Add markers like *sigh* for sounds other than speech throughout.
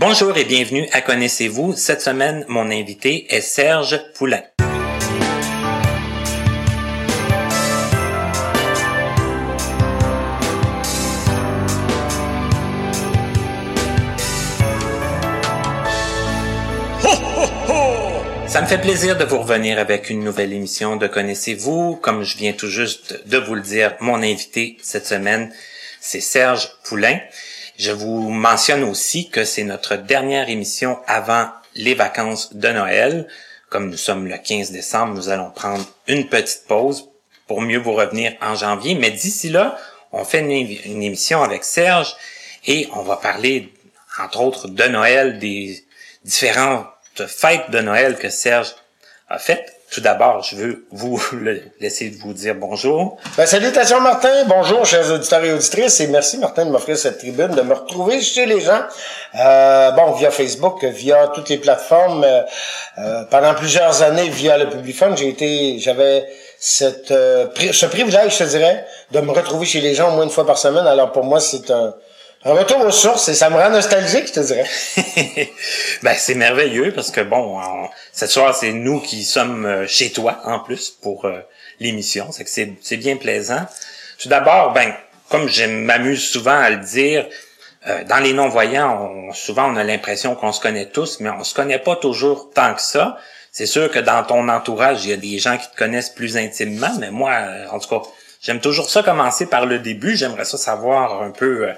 Bonjour et bienvenue à Connaissez-vous. Cette semaine, mon invité est Serge Poulain. Ça me fait plaisir de vous revenir avec une nouvelle émission de Connaissez-vous. Comme je viens tout juste de vous le dire, mon invité cette semaine, c'est Serge Poulain. Je vous mentionne aussi que c'est notre dernière émission avant les vacances de Noël. Comme nous sommes le 15 décembre, nous allons prendre une petite pause pour mieux vous revenir en janvier. Mais d'ici là, on fait une, émission avec Serge et on va parler, entre autres, de Noël, des différentes fêtes de Noël que Serge a faites. Tout d'abord, je veux vous *laughs* laisser vous dire bonjour. Ben, salutations Martin, bonjour chers auditeurs et auditrices et merci Martin de m'offrir cette tribune, de me retrouver chez les gens. Euh, bon, via Facebook, via toutes les plateformes. Euh, euh, pendant plusieurs années, via le Publifone, j'ai été, j'avais cette, euh, ce privilège, je dirais, de me retrouver chez les gens au moins une fois par semaine. Alors pour moi, c'est un, un retour aux sources et ça me rend nostalgique, je te dirais. *laughs* ben, c'est merveilleux parce que bon, cette soirée, c'est nous qui sommes euh, chez toi en plus pour euh, l'émission. C'est que c'est, bien plaisant. Tout d'abord, ben, comme je m'amuse souvent à le dire, euh, dans les non-voyants, on, souvent on a l'impression qu'on se connaît tous, mais on se connaît pas toujours tant que ça. C'est sûr que dans ton entourage, il y a des gens qui te connaissent plus intimement, mais moi, en tout cas, j'aime toujours ça commencer par le début. J'aimerais ça savoir un peu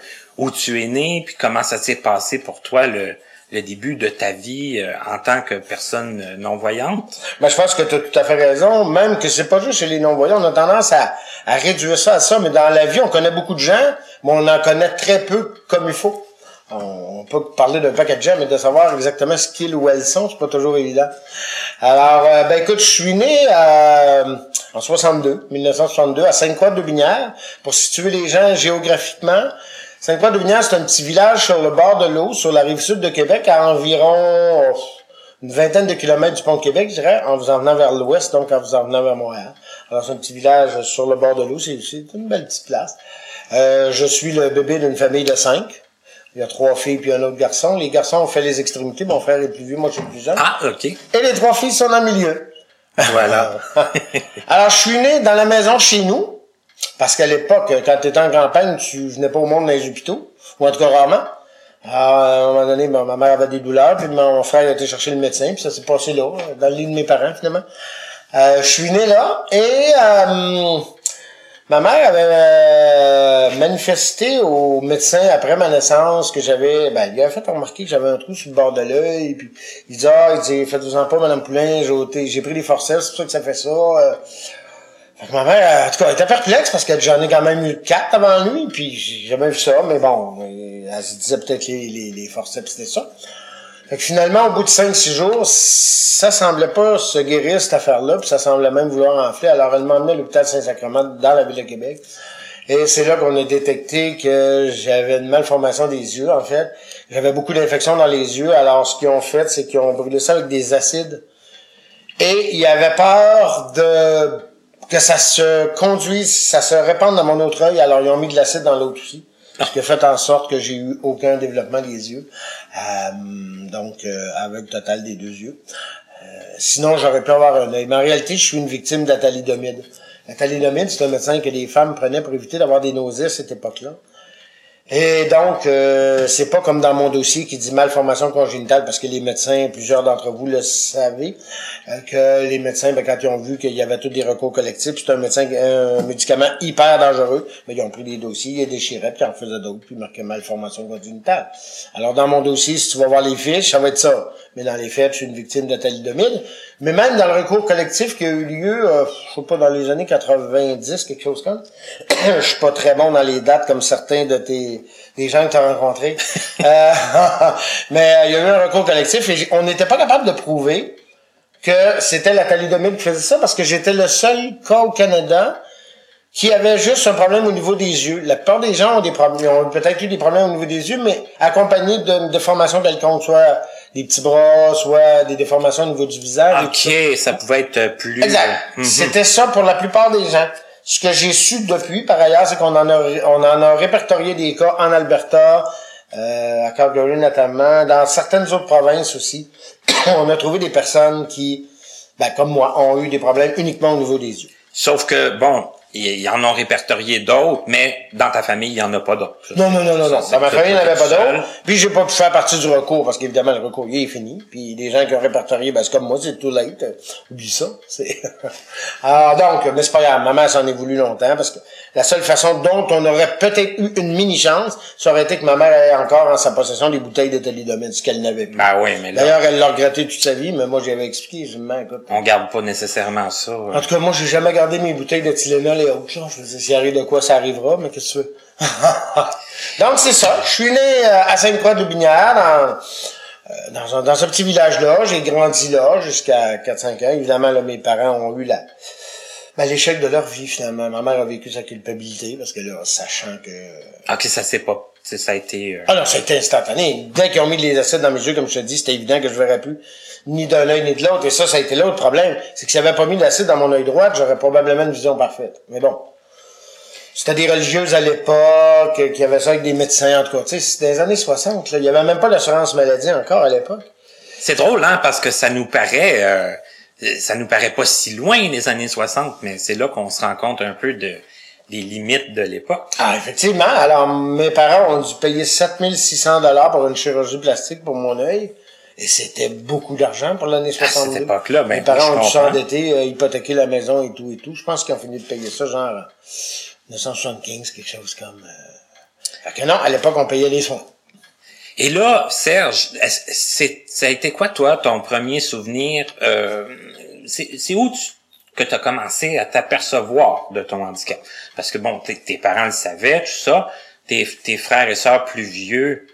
où tu es né, puis comment ça s'est passé pour toi le, début de ta vie euh, en tant que personne euh, non-voyante? Ben, je pense que tu as tout à fait raison. Même que c'est pas juste chez les non-voyants. On a tendance à, à, réduire ça à ça. Mais dans la vie, on connaît beaucoup de gens, mais on en connaît très peu comme il faut. On, peut parler d'un paquet de gens, mais de savoir exactement ce qu'ils ou elles sont, c'est pas toujours évident. Alors, euh, ben écoute, je suis né en 62, 1962, à Sainte-Croix-de-Binière. Pour situer les gens géographiquement, Sainte-Croix-de-Binière, c'est un petit village sur le bord de l'eau, sur la rive sud de Québec, à environ une vingtaine de kilomètres du pont de Québec, je dirais, en vous en venant vers l'ouest, donc en vous en venant vers Montréal. Alors, c'est un petit village sur le bord de l'eau, c'est une belle petite place. Euh, je suis le bébé d'une famille de cinq. Il y a trois filles puis un autre garçon. Les garçons ont fait les extrémités. Mon frère est plus vieux, moi je suis plus jeune. Ah, OK. Et les trois filles sont dans le milieu. Voilà. *laughs* Alors, je suis né dans la maison chez nous. Parce qu'à l'époque, quand tu étais en campagne, tu venais pas au monde dans les hôpitaux, ou en tout cas rarement. Alors, à un moment donné, ma mère avait des douleurs, puis mon frère a été chercher le médecin, puis ça s'est passé là, dans le lit de mes parents, finalement. Euh, je suis né là, et euh, ma mère avait euh, manifesté au médecin après ma naissance que j'avais, ben, il a fait remarquer que j'avais un trou sur le bord de l'œil, puis il dit, ah, il dit, faites-vous-en pas, madame Poulain, j'ai pris des forceps, c'est pour ça que ça fait ça. Ma mère, en tout cas, elle était perplexe parce que j'en ai quand même eu quatre avant lui, puis j'ai jamais vu ça, mais bon, elle se disait peut-être les, les, les forceps, c'était ça. Fait que finalement, au bout de 5-6 jours, ça semblait pas se guérir, cette affaire-là, puis ça semblait même vouloir enfler. Alors, elle m'a à l'hôpital Saint-Sacrement dans la ville de Québec. Et c'est là qu'on a détecté que j'avais une malformation des yeux, en fait. J'avais beaucoup d'infections dans les yeux. Alors, ce qu'ils ont fait, c'est qu'ils ont brûlé ça avec des acides. Et il avait peur de que ça se conduise, ça se répande dans mon autre œil. Alors, ils ont mis de l'acide dans l'autre aussi. Ce qui a fait en sorte que j'ai eu aucun développement des yeux. Euh, donc, euh, avec le total des deux yeux. Euh, sinon, j'aurais pu avoir un œil. Mais en réalité, je suis une victime de la c'est un médecin que les femmes prenaient pour éviter d'avoir des nausées à cette époque-là. Et donc, euh, c'est pas comme dans mon dossier qui dit malformation congénitale, parce que les médecins, plusieurs d'entre vous le savez, euh, que les médecins, ben, quand ils ont vu qu'il y avait tous des recours collectifs, c'est un médecin, un médicament hyper dangereux, mais ils ont pris des dossiers, ils déchiraient, puis ils en faisaient d'autres, puis ils marquaient malformation congénitale. Alors, dans mon dossier, si tu vas voir les fiches, ça va être ça. Mais dans les faits, je suis une victime de thalidomide. Mais même dans le recours collectif qui a eu lieu, euh, je sais pas, dans les années 90, quelque chose comme *coughs* je suis pas très bon dans les dates comme certains de tes des gens que tu as rencontrés. *laughs* euh, *laughs* mais euh, il y a eu un recours collectif et on n'était pas capable de prouver que c'était la thalidomide qui faisait ça parce que j'étais le seul cas au Canada qui avait juste un problème au niveau des yeux. La plupart des gens ont des problèmes, ont peut-être eu des problèmes au niveau des yeux, mais accompagnés de déformations quelconques, soit des petits bras, soit des déformations au niveau du visage. Ok, ça pouvait être plus. Exact. Mhm. C'était ça pour la plupart des gens. Ce que j'ai su depuis, par ailleurs, c'est qu'on en a, on en a répertorié des cas en Alberta, euh, à Calgary notamment, dans certaines autres provinces aussi, *coughs* on a trouvé des personnes qui, ben, comme moi, ont eu des problèmes uniquement au niveau des yeux. Sauf que, bon, ils en ont répertorié d'autres, mais dans ta famille, il n'y en a pas d'autres. Non, non, non, non, non. Dans ma famille, il n'y en avait pas d'autres. Puis j'ai pas pu faire partie du recours parce qu'évidemment, le recours, il est fini. Puis les gens qui ont répertorié, ben, c'est comme moi, c'est tout late. Oublie ça. C'est... *laughs* Alors donc, mais c'est pas grave. Ma mère s'en est voulu longtemps parce que la seule façon dont on aurait peut-être eu une mini-chance, ça aurait été que ma mère ait encore en sa possession des bouteilles de thalidomide, ce qu'elle n'avait plus. Ben oui, mais là... D'ailleurs, elle l'a regretté toute sa vie, mais moi, j'avais expliqué. Je me écoute. On garde pas nécessairement ça. En tout cas, moi, j'ai jamais gardé mes bouteilles de Tylenol autres. là. Je me disais, s'il arrive de quoi, ça arrivera, mais qu'est-ce que tu veux? *laughs* Donc, c'est ça. Je suis né euh, à Sainte-Croix-de-Lubinière, dans, euh, dans, un, dans un petit village-là. J'ai grandi là jusqu'à 4-5 ans. Évidemment, là, mes parents ont eu la, ben, l'échec de leur vie, finalement. Ma mère a vécu sa culpabilité, parce que là, sachant que... Ok, ça c'est pas, ça a été. euh, Ah non, ça a été instantané. Dès qu'ils ont mis les acides dans mes yeux, comme je te dis, c'était évident que je verrais plus ni d'un œil ni de l'autre. Et ça, ça a été l'autre problème. C'est que s'ils n'avaient pas mis l'acide dans mon œil droit, j'aurais probablement une vision parfaite. Mais bon. C'était des religieuses à l'époque, euh, qui avaient ça avec des médecins, en tout cas. Tu sais, c'était les années 60, là. Il y avait même pas d'assurance maladie encore à l'époque. C'est drôle, hein, parce que ça nous paraît, euh, ça nous paraît pas si loin les années 60, mais c'est là qu'on se rend compte un peu de des limites de l'époque. Ah, effectivement. Alors, mes parents ont dû payer 7600 dollars pour une chirurgie plastique pour mon œil. Et c'était beaucoup d'argent pour l'année À 62. cette époque-là, ben, Mes parents ont dû s'endetter, euh, hypothéquer la maison et tout et tout. Je pense qu'ils ont fini de payer ça, genre, en 975, quelque chose comme... Euh... Fait que non, à l'époque, on payait les soins. Et là, Serge, c'est, ça a été quoi, toi, ton premier souvenir? Euh, c'est, où tu, que tu as commencé à t'apercevoir de ton handicap? Parce que, bon, tes, tes parents le savaient, tout ça. Tes, tes frères et sœurs plus vieux,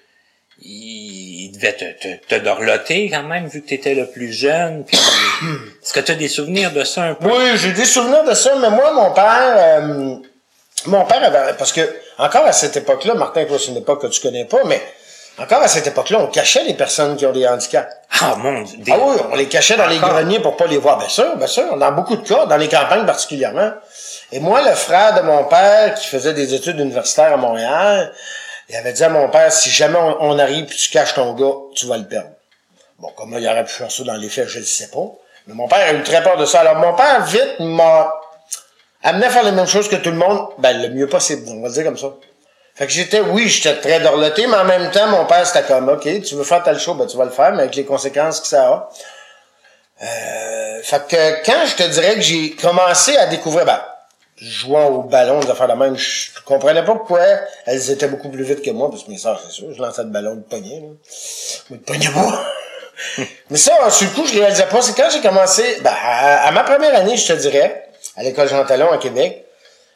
ils devaient te, te, te dorloter quand même, vu que tu étais le plus jeune. Puis, *coughs* est-ce que tu as des souvenirs de ça un peu? Oui, j'ai des souvenirs de ça, mais moi, mon père, euh, mon père avait, parce que, encore à cette époque-là, Martin, toi, c'est une époque que tu connais pas, mais encore à cette époque-là, on cachait les personnes qui ont des handicaps. Ah, mon Dieu! des- Ah oui, on les cachait dans les greniers pour pas les voir. Bien sûr, bien sûr, dans beaucoup de cas, dans les campagnes particulièrement. Et moi, le frère de mon père, qui faisait des études universitaires à Montréal, il avait dit à mon père, si jamais on, on arrive puis tu caches ton gars, tu vas le perdre. Bon, comment il aurait pu faire ça dans les faits, je ne sais pas. Mais mon père a eu très peur de ça. Alors, mon père, vite, m'a amené à faire les mêmes choses que tout le monde, ben, le mieux possible, on va le dire comme ça. Fait que j'étais, oui, j'étais très dorloté, mais en même temps, mon père, c'était comme, OK, tu veux faire tel show, ben, tu vas le faire, mais avec les conséquences que ça a. Euh, fait que quand je te dirais que j'ai commencé à découvrir, ben, jouant au ballon, des affaires de même, je comprenais pas pourquoi elles étaient beaucoup plus vite que moi, parce que mes soeurs, c'est sûr, je lançais le ballon de poignet, là. Mais de poignet pas. *laughs* Mais ça, sur le coup, je réalisais pas. C'est quand j'ai commencé, ben, à, à ma première année, je te dirais, à l'école Jean Talon à Québec.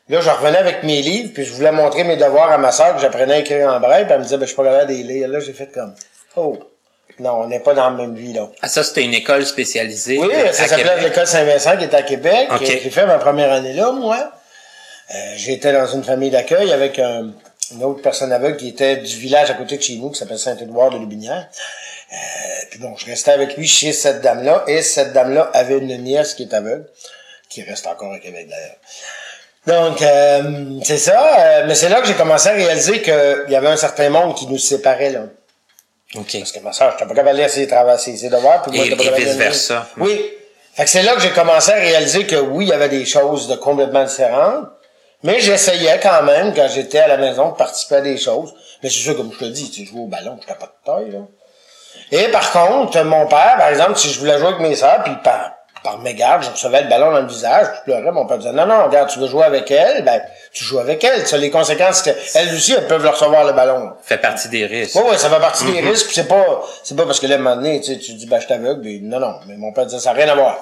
Là, je revenais avec mes livres, puis je voulais montrer mes devoirs à ma soeur que j'apprenais à écrire en braille, puis elle me disait, ben, je suis pas capable de les lire. Là, j'ai fait comme, oh, non, on n'est pas dans la même vie, là. Ah, ça, c'était une école spécialisée. Oui, ça s'appelait l'école Saint-Vincent qui était à Québec. Ok. J'ai fait ma première année là, moi. Euh, J'étais dans une famille d'accueil avec un- une autre personne aveugle qui était du village à côté de chez nous, qui s'appelle Saint-Édouard de Lubinière. Euh, puis bon, je restais avec lui chez cette dame-là, et cette dame-là avait une nièce qui est aveugle, qui reste encore à Québec d'ailleurs. Donc, euh, c'est ça. euh, mais c'est là que j'ai commencé à réaliser qu'il y avait un certain monde qui nous séparait, là. OK. Parce que ma soeur, j'étais pas capable de lire ses, devoirs. Puis moi, Et- j'étais pas et capable de lire. vice-versa. Oui. Fait que c'est là que j'ai commencé à réaliser que oui, il y avait des choses de complètement différentes. Mais j'essayais quand même, quand j'étais à la maison, de participer à des choses. Mais c'est sûr, comme je te dis, tu jouer au ballon, j'étais pas de taille, là. Et par contre, mon père, par exemple, si je voulais jouer avec mes sœurs, puis par, par mégarde, je recevais le ballon dans le visage, je pleurais, mon père disait, non, non, regarde, tu veux jouer avec elle, ben, tu joues avec elle. Ça, les conséquences, c'est qu'elles aussi, elles peuvent le recevoir le ballon. là. Fait partie des risques. Ouais, ouais, ça fait partie des risques, puis c'est pas, c'est pas parce que là, un moment donné, tu sais, tu dis, ben, je suis aveugle, puis non, non, mais mon père disait, ça n'a rien à voir.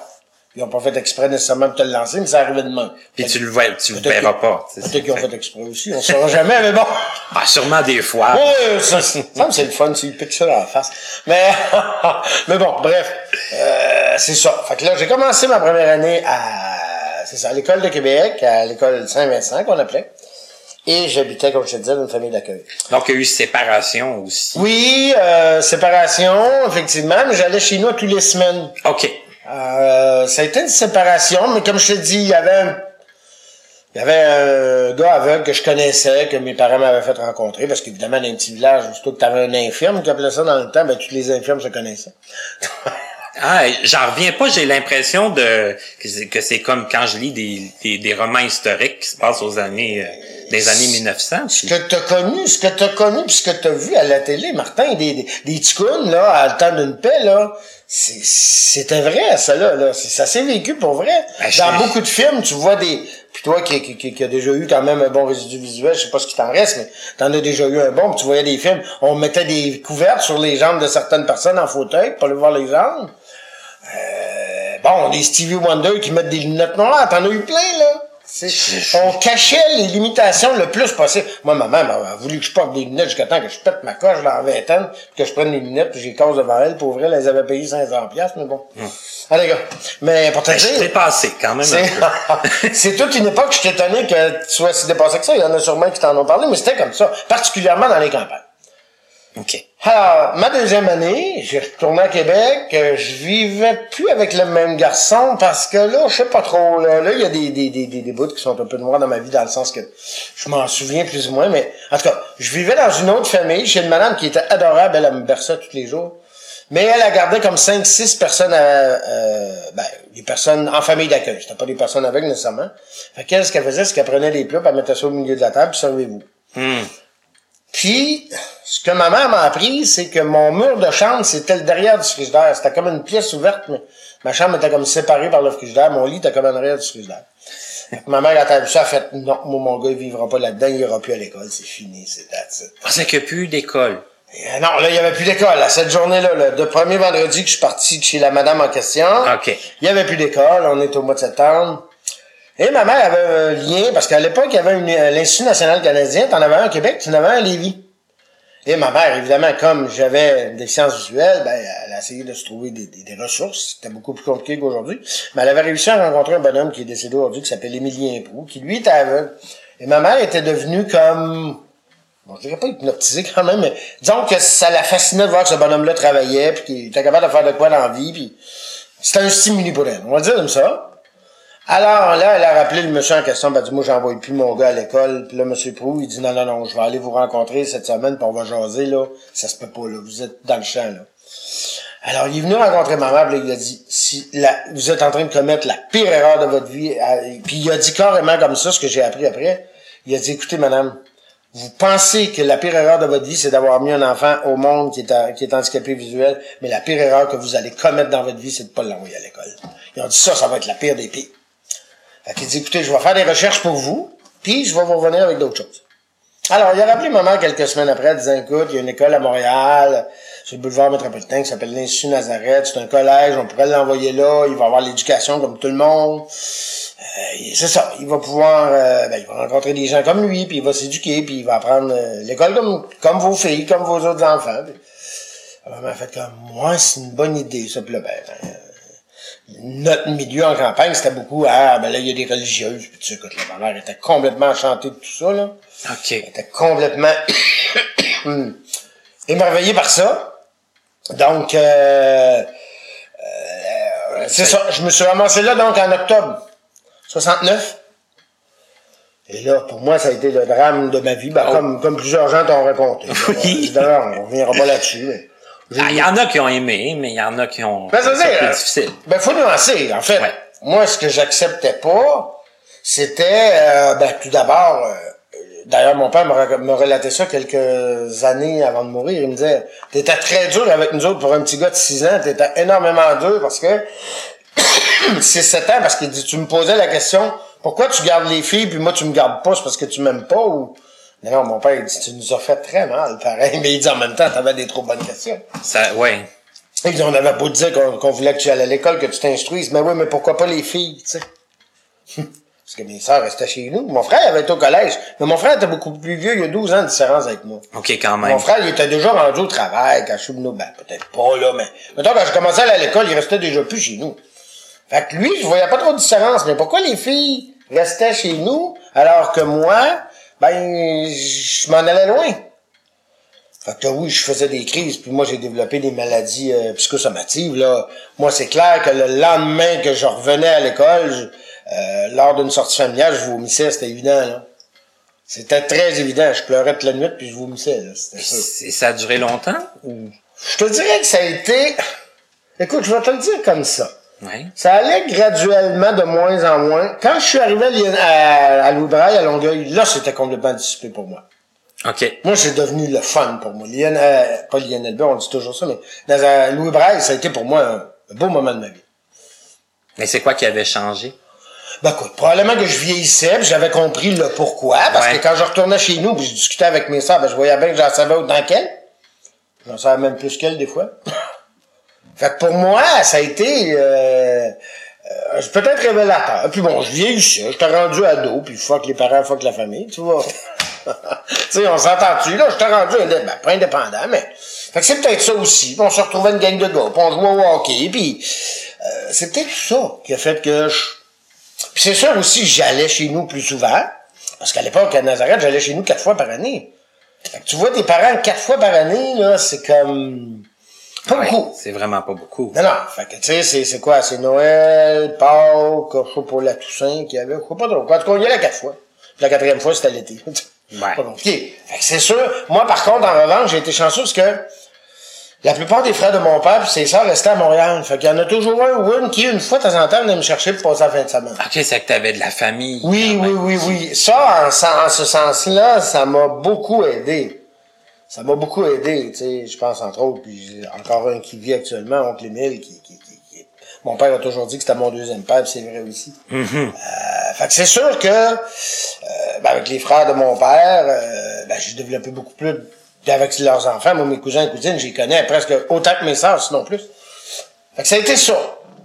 Ils ont pas fait exprès nécessairement de te le lancer, mais ça arrivait de même. Puis tu le vois, tu le verras pas. tu Peut-être qu'ils ont fait- exprès aussi, on saura jamais, mais bon. *laughs* Ah, sûrement des fois. Ouais, ça, ça c'est le fun s'ils piquent ça dans la face. Mais, *laughs* mais bon, bref, euh, c'est ça. Fait que là, j'ai commencé ma première année à, c'est ça, à l'école de Québec, à l'école Saint-Vincent qu'on appelait. Et j'habitais, comme je te disais, dans une famille d'accueil. Donc, il y a eu séparation aussi. Oui, euh, séparation, effectivement, mais j'allais chez nous tous les semaines. OK. Euh, ça a été une séparation, mais comme je te dis, il y avait un... Il y avait un gars aveugle que je connaissais, que mes parents m'avaient fait rencontrer, parce qu'évidemment, dans un petit village, surtout que tu avais un infirme qui appelait ça dans le temps, ben, tous les infirmes se connaissaient. *laughs* Ah, j'en reviens pas, j'ai l'impression de que c'est comme quand je lis des, des, des, romans historiques qui se passent aux années euh, des années 1900. Ce que t'as connu, ce que t'as connu puis ce que t'as vu à la télé, Martin, des, des, des là, à le temps d'une paix, là, c'était vrai, ça, là, là. Ça s'est vécu pour vrai. Ben, Dans beaucoup de films, tu vois des, puis toi qui, qui, qui, a déjà eu quand même un bon résidu visuel, je sais pas ce qui t'en reste, mais t'en as déjà eu un bon, tu voyais des films, on mettait des couvertes sur les jambes de certaines personnes en fauteuil pour aller voir les jambes. Euh, bon, des Stevie Wonder qui mettent des lunettes noires, t'en as eu plein, là. On cachait les limitations le plus possible. Moi, ma mère a voulu que je porte des lunettes jusqu'à temps que je pète ma coche dans la vingtaine, que je prenne les lunettes, puis j'ai cause devant elle. Pour vrai, elle les avait payées 500 pièces, mais bon. Hum. Allez, gars. Mais pour te ben, dire... C'est passé, quand même. *laughs* C'est toute une époque, je suis étonné que tu sois si dépassé que ça. Il y en a sûrement qui t'en ont parlé, mais c'était comme ça. Particulièrement dans les campagnes. Alors, ma deuxième année, j'ai retourné à Québec. Euh, je vivais plus avec le même garçon parce que là, je sais pas trop. Là, il y a des, des, des, des, bouts qui sont un peu noirs dans ma vie dans le sens que je m'en souviens plus ou moins. Mais en tout cas, je vivais dans une autre famille chez une madame qui était adorable. Elle, me berçait tous les jours. Mais elle a gardé comme cinq, six personnes, à, euh, ben, des personnes en famille d'accueil. C'était pas des personnes avec nécessairement. Fait qu'elle, ce qu'elle faisait, c'est qu'elle prenait des plats, elle mettait ça au milieu de la table, puis servez-vous. Hmm. Puis, ce que ma mère m'a appris, c'est que mon mur de chambre, c'était le derrière du frigidaire. C'était comme une pièce ouverte, mais ma chambre était comme séparée par le frigidaire. Mon lit était comme en arrière du frigidaire. ma mère, quand elle a vu ça, a fait, non, moi, mon gars, il vivra pas là-dedans, il ira plus à l'école, c'est fini, c'est. Ah, c'est qu'il n'y a plus d'école. Euh, non, là, il y avait plus d'école. À cette journée-là, le de premier vendredi que je suis parti de chez la madame en question, OK. il y avait plus d'école. On est au mois de septembre. Et ma mère avait un lien, parce qu'à l'époque, il y avait euh, l'Institut national canadien, t'en avais un au Québec, tu en avais un à Lévis. Et ma mère, évidemment, comme j'avais des sciences visuelles, ben, elle a essayé de se trouver des, des, ressources. C'était beaucoup plus compliqué qu'aujourd'hui. Mais elle avait réussi à rencontrer un bonhomme qui est décédé aujourd'hui, qui s'appelle Émilien Prou, qui lui était aveugle. Et ma mère était devenue comme, bon, je dirais pas hypnotisée quand même, mais disons que ça la fascinait de voir que ce bonhomme-là travaillait, puis qu'il était capable de faire de quoi dans la vie, puis c'était un stimuli pour elle. On va dire comme ça. Alors là, elle a rappelé le monsieur en question, ben dit, moi j'envoie plus mon gars à l'école. Puis là, monsieur Prou, il dit non, non, non, je vais aller vous rencontrer cette semaine, puis on va jaser, là. Ça se peut pas, là. Vous êtes dans le champ, là. Alors, il est venu rencontrer ma mère, puis il a dit, si vous êtes en train de commettre la pire erreur de votre vie, puis il a dit carrément comme ça, ce que j'ai appris après, il a dit, écoutez, madame, vous pensez que la pire erreur de votre vie, c'est d'avoir mis un enfant au monde qui est, qui est handicapé visuel, mais la pire erreur que vous allez commettre dans votre vie, c'est de pas l'envoyer à l'école. Ils ont dit ça, ça va être la pire des pires. Fait dit, écoutez, je vais faire des recherches pour vous, puis je vais vous revenir avec d'autres choses. Alors, il a rappelé maman quelques semaines après, disant, écoute, il y a une école à Montréal, sur le boulevard métropolitain, qui s'appelle l'Institut Nazareth, c'est un collège, on pourrait l'envoyer là, il va avoir l'éducation comme tout le monde. Euh, c'est ça, il va pouvoir, euh, ben, il va rencontrer des gens comme lui, puis il va s'éduquer, puis il va apprendre euh, l'école comme, comme vos filles, comme vos autres enfants. Puis, maman a fait comme, moi, c'est une bonne idée, ça, puis là, ben notre milieu en campagne, c'était beaucoup, ah, ben là, il y a des religieuses, puis tu sais, écoute, ma mère était complètement enchantée de tout ça, là. OK. Elle était complètement *coughs* émerveillée par ça. Donc, euh, euh, c'est ça. Je me suis ramassé là, donc, en octobre 69. Et là, pour moi, ça a été le drame de ma vie, ben, oh. comme, comme plusieurs gens t'ont raconté. *laughs* Oui. D'ailleurs, on reviendra pas là-dessus. Ah, il y en a qui ont aimé, mais il y en a qui ont. Ben, c'est plus difficile. Ben, faut nuancer. En fait, moi, ce que j'acceptais pas, c'était, euh, ben, tout d'abord, euh, d'ailleurs, mon père me relatait ça quelques années avant de mourir. Il me disait, t'étais très dur avec nous autres pour un petit gars de 6 ans, t'étais énormément dur parce que, *coughs* c'est 7 ans, parce qu'il dit, tu me posais la question, pourquoi tu gardes les filles puis moi tu me gardes pas, c'est parce que tu m'aimes pas ou, non, mon père, il dit, tu nous as fait très mal, pareil. Mais il dit, en même temps, t'avais des trop bonnes questions. Ça, ouais. Et dit, on avait beau dire qu'on voulait que tu ailles à l'école, que tu t'instruises. Mais oui, mais pourquoi pas les filles, tu sais? *laughs* Parce que mes sœurs restaient chez nous. Mon frère avait été au collège. Mais mon frère était beaucoup plus vieux. Il y a 12 ans de différence avec moi. OK, quand même. Mon frère, il était déjà rendu au travail quand je suis venu. Ben, peut-être pas, là, mais... Mettons, quand je commençais à aller à l'école, il restait déjà plus chez nous. Fait que lui, je voyais pas trop de différence. Mais pourquoi les filles restaient chez nous, alors que moi, ben, je m'en allais loin. Fait que oui, je faisais des crises, puis moi j'ai développé des maladies euh, psychosomatives. Là. Moi, c'est clair que le lendemain que je revenais à l'école, euh, lors d'une sortie familiale, je vomissais, c'était évident, là. C'était très évident. Je pleurais toute la nuit, puis je vomissais, là. C'était. Et ça a duré longtemps? Ou... Je te dirais que ça a été... Écoute, je vais te le dire comme ça. Ça allait graduellement de moins en moins. Quand je suis arrivé à, Louis Braille, à Longueuil, là, c'était complètement dissipé pour moi. OK. Moi, c'est devenu le fun pour moi. Lyon, euh, pas Lionel B, on dit toujours ça, mais dans Louis Braille, ça a été pour moi un, un beau moment de ma vie. Mais c'est quoi qui avait changé? Ben écoute, probablement que je vieillissais, puis j'avais compris le pourquoi, parce Ouais. que quand je retournais chez nous, puis je discutais avec mes sœurs, ben je voyais bien que j'en savais autant qu'elles. J'en savais même plus qu'elles des fois. *laughs* fait que pour moi, ça a été euh, euh, peut-être révélateur. Puis bon, je vieillissais, j'étais rendu ado, puis fuck les parents, fuck la famille, tu vois. *laughs* tu sais, on s'entend-tu, là, j'étais rendu ben, pas indépendant, mais... Fait que c'est peut-être ça aussi. On se retrouvait une gang de gars, puis on jouait au hockey, puis... euh, c'est peut-être ça qui a fait que je... Puis c'est sûr aussi, j'allais chez nous plus souvent. Parce qu'à l'époque, à Nazareth, j'allais chez nous quatre fois par année. Fait que tu vois tes parents quatre fois par année, là, c'est comme... Pas Ouais, beaucoup. c'est vraiment pas beaucoup. Non, non. Fait que, tu sais, c'est, c'est quoi? C'est Noël, Pâques, je sais pour la Toussaint qu'il y avait. Je sais pas trop. En tout cas, on y allait quatre fois. Puis la quatrième fois, c'était l'été. *laughs* Ouais. Pas compliqué. Fait que c'est sûr. Moi, par contre, en revanche, j'ai été chanceux parce que la plupart des frères de mon père puis ses sœurs restaient à Montréal. Fait qu'il y en a toujours un ou une qui, une fois de temps en temps, venait me chercher pour passer la fin de semaine. OK, c'est que t'avais de la famille. Oui, oui, oui, oui. Ça, en, en ce sens-là, ça m'a beaucoup aidé. Ça m'a beaucoup aidé, tu sais, je pense entre autres, puis j'ai encore un qui vit actuellement, oncle Émile, qui, qui, qui, qui- Mon père a toujours dit que c'était mon deuxième père, puis c'est vrai aussi. Mhm. Euh, fait que c'est sûr que, euh, ben, avec les frères de mon père, euh, ben, j'ai développé beaucoup plus avec leurs enfants. Moi, mes cousins et cousines, j'y connais presque autant que mes sœurs, sinon plus. Fait que ça a été ça.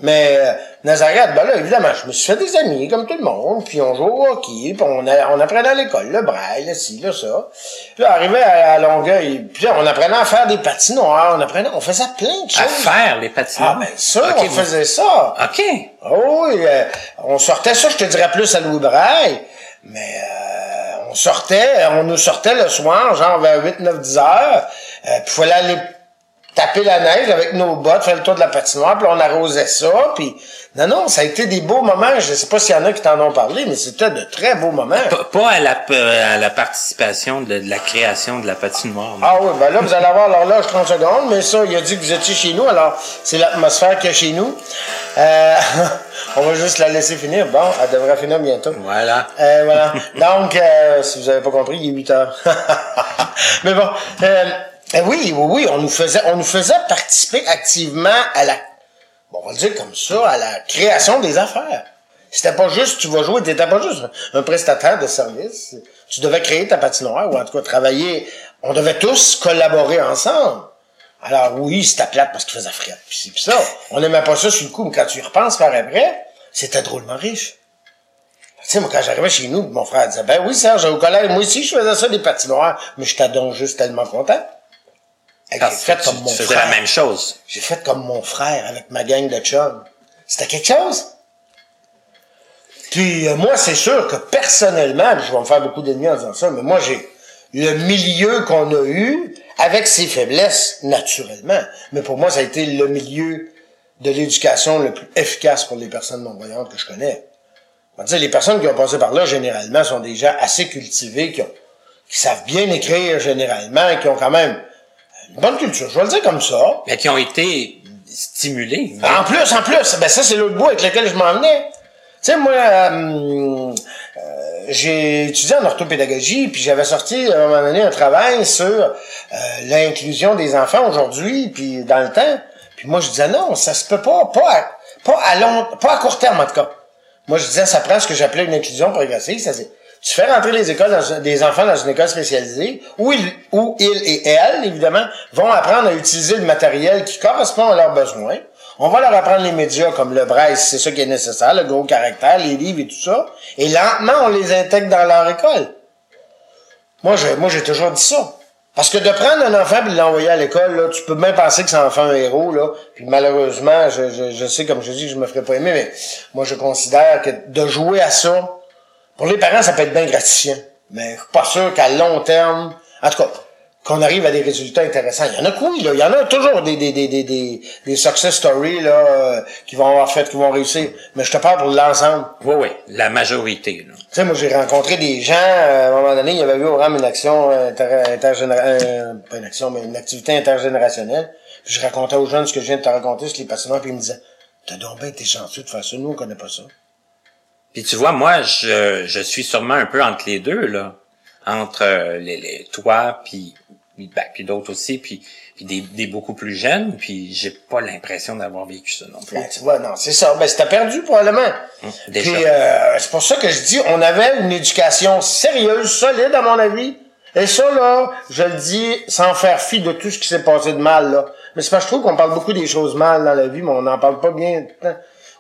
Mais euh, Nazareth, ben là, évidemment, je me suis fait des amis, comme tout le monde, puis on jouait au hockey, puis on, a- on apprenait à l'école, le braille, le ci, le ça. Puis là, arrivé à, à Longueuil, puis là, on apprenait à faire des patinoires, on apprenait, on faisait plein de choses. À faire les patinoires? Ah ben ça, OK, on vous- faisait ça. OK. Oh oui, euh, on sortait ça, je te dirais plus à Louis Braille, mais euh, on sortait, on nous sortait le soir, genre vers 8, 9, 10 heures, euh, puis fallait aller taper la neige avec nos bottes, faire le tour de la patinoire, puis on arrosait ça, puis non, non, ça a été des beaux moments, je sais pas s'il y en a qui t'en ont parlé, mais c'était de très beaux moments. Pas, pas à, la, à la participation de, de la création de la patinoire. Ah oui, ben là, vous allez avoir l'horloge 30 secondes, mais ça, il a dit que vous étiez chez nous, alors c'est l'atmosphère qu'il y a chez nous. Euh, *laughs* on va juste la laisser finir. Bon, elle devrait finir bientôt. Voilà. Euh, voilà. *laughs* Donc, euh, si vous avez pas compris, il est 8 heures. *laughs* Mais bon, euh, euh, oui, oui, oui, on nous faisait, on nous faisait participer activement à la, bon, on va dire comme ça, à la création des affaires. C'était pas juste, tu vas jouer, t'étais pas juste un prestataire de service. Tu devais créer ta patinoire, ou en tout cas travailler. On devait tous collaborer ensemble. Alors oui, c'était plate parce qu'il faisait c'est puis ça. On n'aimait pas ça sur le coup, mais quand tu y repenses par après, c'était drôlement riche. Tu sais, moi, quand j'arrivais chez nous, mon frère disait, ben oui, Serge, au collège, moi aussi, je faisais ça, des patinoires, mais j'étais donc juste tellement content. J'ai fait tu, comme tu mon faisais frère. la même chose. J'ai fait comme mon frère avec ma gang de chums. C'était quelque chose. Puis euh, moi, c'est sûr que personnellement, je vais me faire beaucoup d'ennemis en disant ça, mais moi, j'ai le milieu qu'on a eu, avec ses faiblesses, naturellement. Mais pour moi, ça a été le milieu de l'éducation le plus efficace pour les personnes non-voyantes que je connais. On va dire, les personnes qui ont passé par là, généralement, sont des gens assez cultivés, qui, ont, qui savent bien écrire, généralement, qui ont quand même bonne culture. Je vais le dire comme ça. Mais qui ont été stimulés. En plus, en plus, ben ça, c'est l'autre bout avec lequel je m'en venais. Tu sais, moi, euh, euh, j'ai étudié en orthopédagogie, puis j'avais sorti à un moment donné un travail sur euh, l'inclusion des enfants aujourd'hui, puis dans le temps. Puis moi, je disais non, ça se peut pas, pas à, pas à long, pas à court terme en tout cas. Moi, je disais, ça prend ce que j'appelais une inclusion progressive. Ça, c'est, tu fais rentrer les écoles des enfants dans une école spécialisée où ils, où ils et elles, évidemment, vont apprendre à utiliser le matériel qui correspond à leurs besoins. On va leur apprendre les médias comme le braille, c'est ça qui est nécessaire, le gros caractère, les livres et tout ça. Et lentement, on les intègre dans leur école. Moi, j'ai, moi, j'ai toujours dit ça. Parce que de prendre un enfant et de l'envoyer à l'école, là, tu peux même penser que ça en fait un héros, là. Puis malheureusement, je, sais, comme je dis, je me ferais pas aimer, mais moi, je considère que de jouer à ça, pour les parents, ça peut être bien gratifiant. Mais je suis pas sûr qu'à long terme, en tout cas, qu'on arrive à des résultats intéressants. Il y en a quoi, là. Il y en a toujours des, des, des, des, des, des success stories, là, euh, qui vont avoir fait, qui vont réussir. Mais je te parle pour l'ensemble. Oui, oui, la majorité, là. Tu sais, moi, j'ai rencontré des gens, euh, à un moment donné, il y avait eu au RAM une action inter, intergénérationnelle, pas une action, mais une activité intergénérationnelle. Puis je racontais aux jeunes ce que je viens de te raconter, ce qui est passionnant, puis ils me disaient, t'as donc bien été chanceux de faire ça, nous, on connaît pas ça. Puis tu vois, moi, je, je suis sûrement un peu entre les deux, là. Entre euh, les, les, toi, puis ben, puis d'autres aussi, puis, puis des, des, beaucoup plus jeunes, puis j'ai pas l'impression d'avoir vécu ça non plus. Ben, tu vois, non, c'est ça. Ben, c'était perdu probablement. Hum, déjà. Puis euh, c'est pour ça que je dis, on avait une éducation sérieuse, solide à mon avis. Et ça, là, je le dis sans faire fi de tout ce qui s'est passé de mal, là. Mais c'est parce que je trouve qu'on parle beaucoup des choses mal dans la vie, mais on n'en parle pas bien.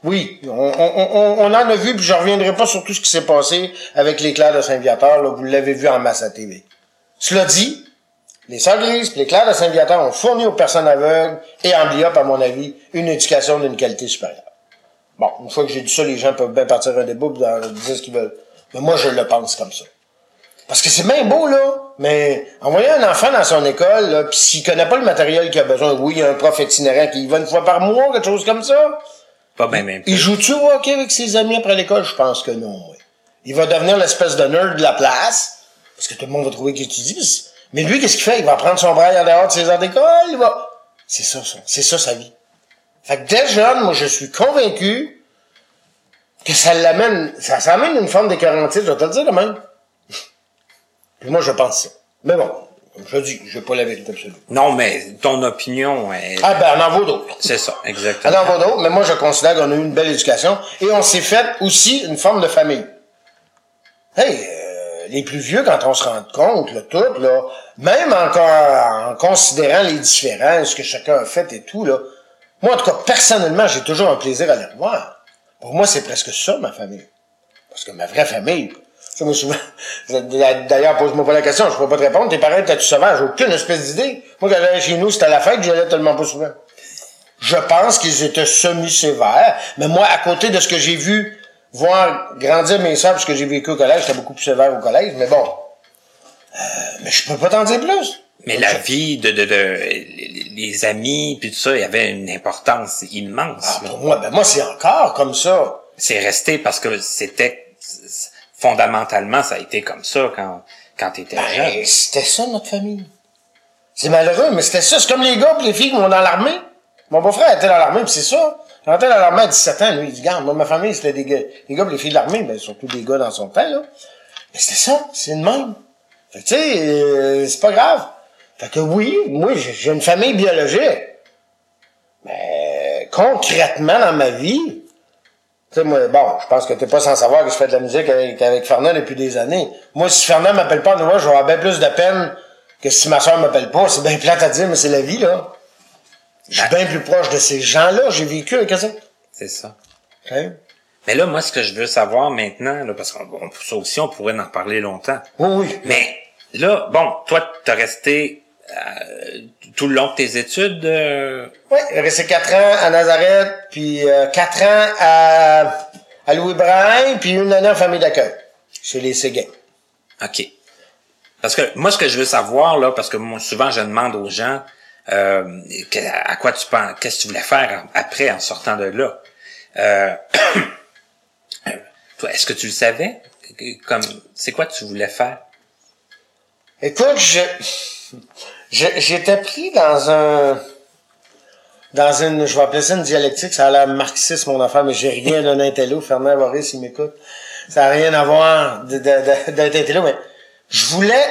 Oui, on, en a vu, puis je reviendrai pas sur tout ce qui s'est passé avec l'éclair de Saint-Viateur, là, vous l'avez vu en masse à TV. Cela dit, les Sœurs Grises Claires de Saint-Viateur ont fourni aux personnes aveugles et BIOP, à mon avis, une éducation d'une qualité supérieure. Bon, une fois que j'ai dit ça, les gens peuvent bien partir un débat et dire ce qu'ils veulent. Mais moi, je le pense comme ça. Parce que c'est bien beau, là, mais envoyer un enfant dans son école, pis s'il connaît pas le matériel qu'il a besoin, oui, il y a un prof itinérant qui y va une fois par mois, quelque chose comme ça. Pas bien même. Il joue-tu au hockey avec ses amis après l'école? Je pense que non, oui. Il va devenir l'espèce de nerd de la place, parce que tout le monde va trouver qu'il étudie. Mais lui, qu'est-ce qu'il fait? Il va prendre son braille en dehors de ses heures d'école, il va... C'est ça, ça. C'est ça, sa vie. Fait que dès jeune, moi, je suis convaincu que ça l'amène, ça, ça amène une forme d'écœurantite, je vais te le dire de même. *laughs* Puis moi, je pense ça. Mais bon, je dis, je n'ai pas la vérité absolue. Non, mais ton opinion est... Ah ben, on en vaut d'autres. C'est ça, exactement. On en vaut d'autres, mais moi, je considère qu'on a eu une belle éducation et on s'est fait aussi une forme de famille. Hey, euh, les plus vieux, quand on se rend compte, là, tout, là, même encore en considérant les différences, ce que chacun a fait et tout, là, moi, en tout cas, personnellement, j'ai toujours un plaisir à les revoir. Pour moi, c'est presque ça, ma famille. Parce que ma vraie famille, ça, moi, souvent, d'ailleurs, pose-moi pas la question, je peux pas te répondre. Tes parents étaient-tu sauvages? Aucune espèce d'idée. Moi, quand j'allais chez nous, c'était la fête, j'allais tellement pas souvent. Je pense qu'ils étaient semi-sévères, mais moi, à côté de ce que j'ai vu voir grandir mes soeurs, parce que j'ai vécu au collège, j'étais beaucoup plus sévère au collège, mais bon. Euh, mais je peux pas t'en dire plus. Mais la vie de, de, de, les amis puis tout ça, il y avait une importance immense. Ah, pour moi, ben moi c'est encore comme ça. C'est resté parce que c'était fondamentalement ça a été comme ça quand quand t'étais Ben, jeune. c'était ça notre famille. C'est malheureux, mais c'était ça. C'est comme les gars pis les filles qui vont dans l'armée. Mon beau-frère était dans l'armée, pis c'est ça. Il était dans l'armée à 17 ans, lui, il dit, regarde, moi, ma famille, c'était des gars, les gars pis les filles de l'armée, ben, surtout des gars dans son temps, là. Mais c'était ça, c'est le même. Fait que, tu sais, euh, c'est pas grave. Fait que oui, moi, j'ai une famille biologique. Mais, concrètement, dans ma vie, tu sais, moi, bon, je pense que t'es pas sans savoir que je fais de la musique avec, avec Fernand depuis des années. Moi, si Fernand m'appelle pas, moi, je vais avoir bien plus de peine que si ma soeur m'appelle pas. C'est bien plate à dire, mais c'est la vie, là. Je suis bien plus proche de ces gens-là. J'ai vécu avec ça. C'est? Ça. Hein? Mais là, moi, ce que je veux savoir maintenant, là, parce qu'on on- ça aussi, on pourrait en parler longtemps. Oui, oui. Mais là, bon, toi, t'as resté tout le long de tes études. euh, Oui, resté quatre ans à Nazareth, puis euh, quatre ans à, à Louis-Brun, puis une année en famille d'accueil, chez les Séguins. OK. Parce que moi, ce que je veux savoir, là, parce que moi, souvent, je demande aux gens euh, à quoi tu penses, qu'est-ce que tu voulais faire après en sortant de là? Euh, *coughs* toi, est-ce que tu le savais? Comme, c'est quoi que tu voulais faire? Écoute, je- j'étais pris dans un, dans une, je vais appeler ça une dialectique, ça a l'air marxiste, mon affaire, mais j'ai rien d'un intello, Fernand Boris, il m'écoute. Ça n'a rien à voir d'être intello, mais je voulais,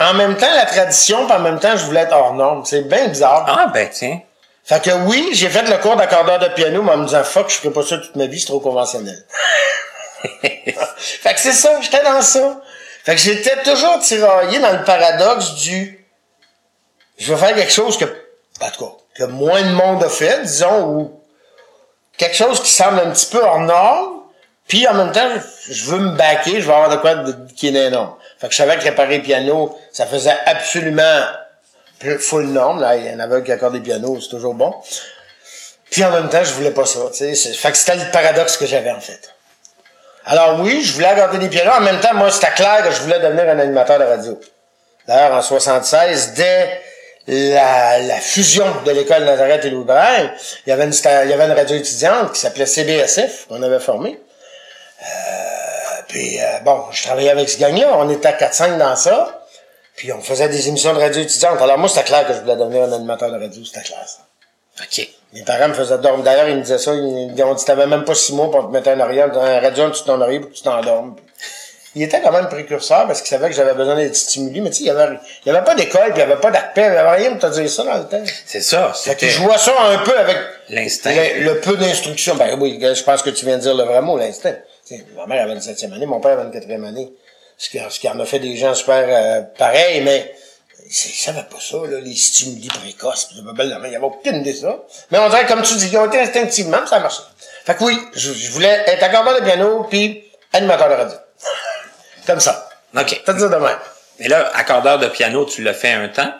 en même temps, la tradition, puis en même temps, je voulais être hors norme. C'est bien bizarre. Ah, ben, tiens. Fait que oui, j'ai fait le cours d'accordeur de piano, mais en me disant fuck, je ferai pas ça toute ma vie, c'est trop conventionnel. *laughs* fait que c'est ça, j'étais dans ça. Fait que j'étais toujours tiraillé dans le paradoxe du je veux faire quelque chose que, en tout cas, que moins de monde a fait, disons, ou quelque chose qui semble un petit peu hors norme, puis en même temps, je veux me baquer, je veux avoir de quoi de, qui est énorme. Fait que je savais que réparer piano, ça faisait absolument full norme, là, il y en avait qui accorde des pianos, c'est toujours bon. Puis en même temps, je voulais pas ça, tu sais. c'est- Fait que c'était le paradoxe que j'avais, en fait. Alors oui, je voulais accorder des pianos, en même temps, moi, c'était clair que je voulais devenir un animateur de radio. D'ailleurs, en 76, dès la, la fusion de l'école Nazareth et Louis Braille, il y avait une, il y avait une radio étudiante qui s'appelait CBSF, qu'on avait formée. Euh, puis, euh, bon, je travaillais avec ce gang-là. On était à 4-5 dans ça. Puis, on faisait des émissions de radio étudiante. Alors, moi, c'était clair que je voulais devenir un animateur de radio. C'était clair, ça. OK. Mes parents me faisaient dormir. D'ailleurs, ils me disaient ça. Ils ont dit, t'avais même pas six mois pour te mettre un oreiller, un radio en dessous de ton oreiller pour que tu t'endormes. Il était quand même précurseur parce qu'il savait que j'avais besoin d'être stimulé. Mais tu sais, il y avait, il y avait pas d'école, puis il y avait pas d'ACPE, il y avait rien pour te dire ça dans le temps. C'est ça. Fait je vois ça un peu avec l'instinct. le, le peu d'instruction. Ben oui, je pense que tu viens de dire le vrai mot, l'instinct. Tu sais, ma mère avait une septième année, mon père avait une quatrième année. Ce qui, ce qui en a fait des gens super euh, pareils, mais ils savaient pas ça, là, les stimuli précoces. Il y avait aucune idée de ça. Mais on dirait, comme tu dis, ils ont été instinctivement, ça a marché. Fait que oui, je, je voulais être accordeur de piano, puis animateur de radio. Comme ça. OK. T'as dit de même. Et là, accordeur de piano, tu l'as fait un temps?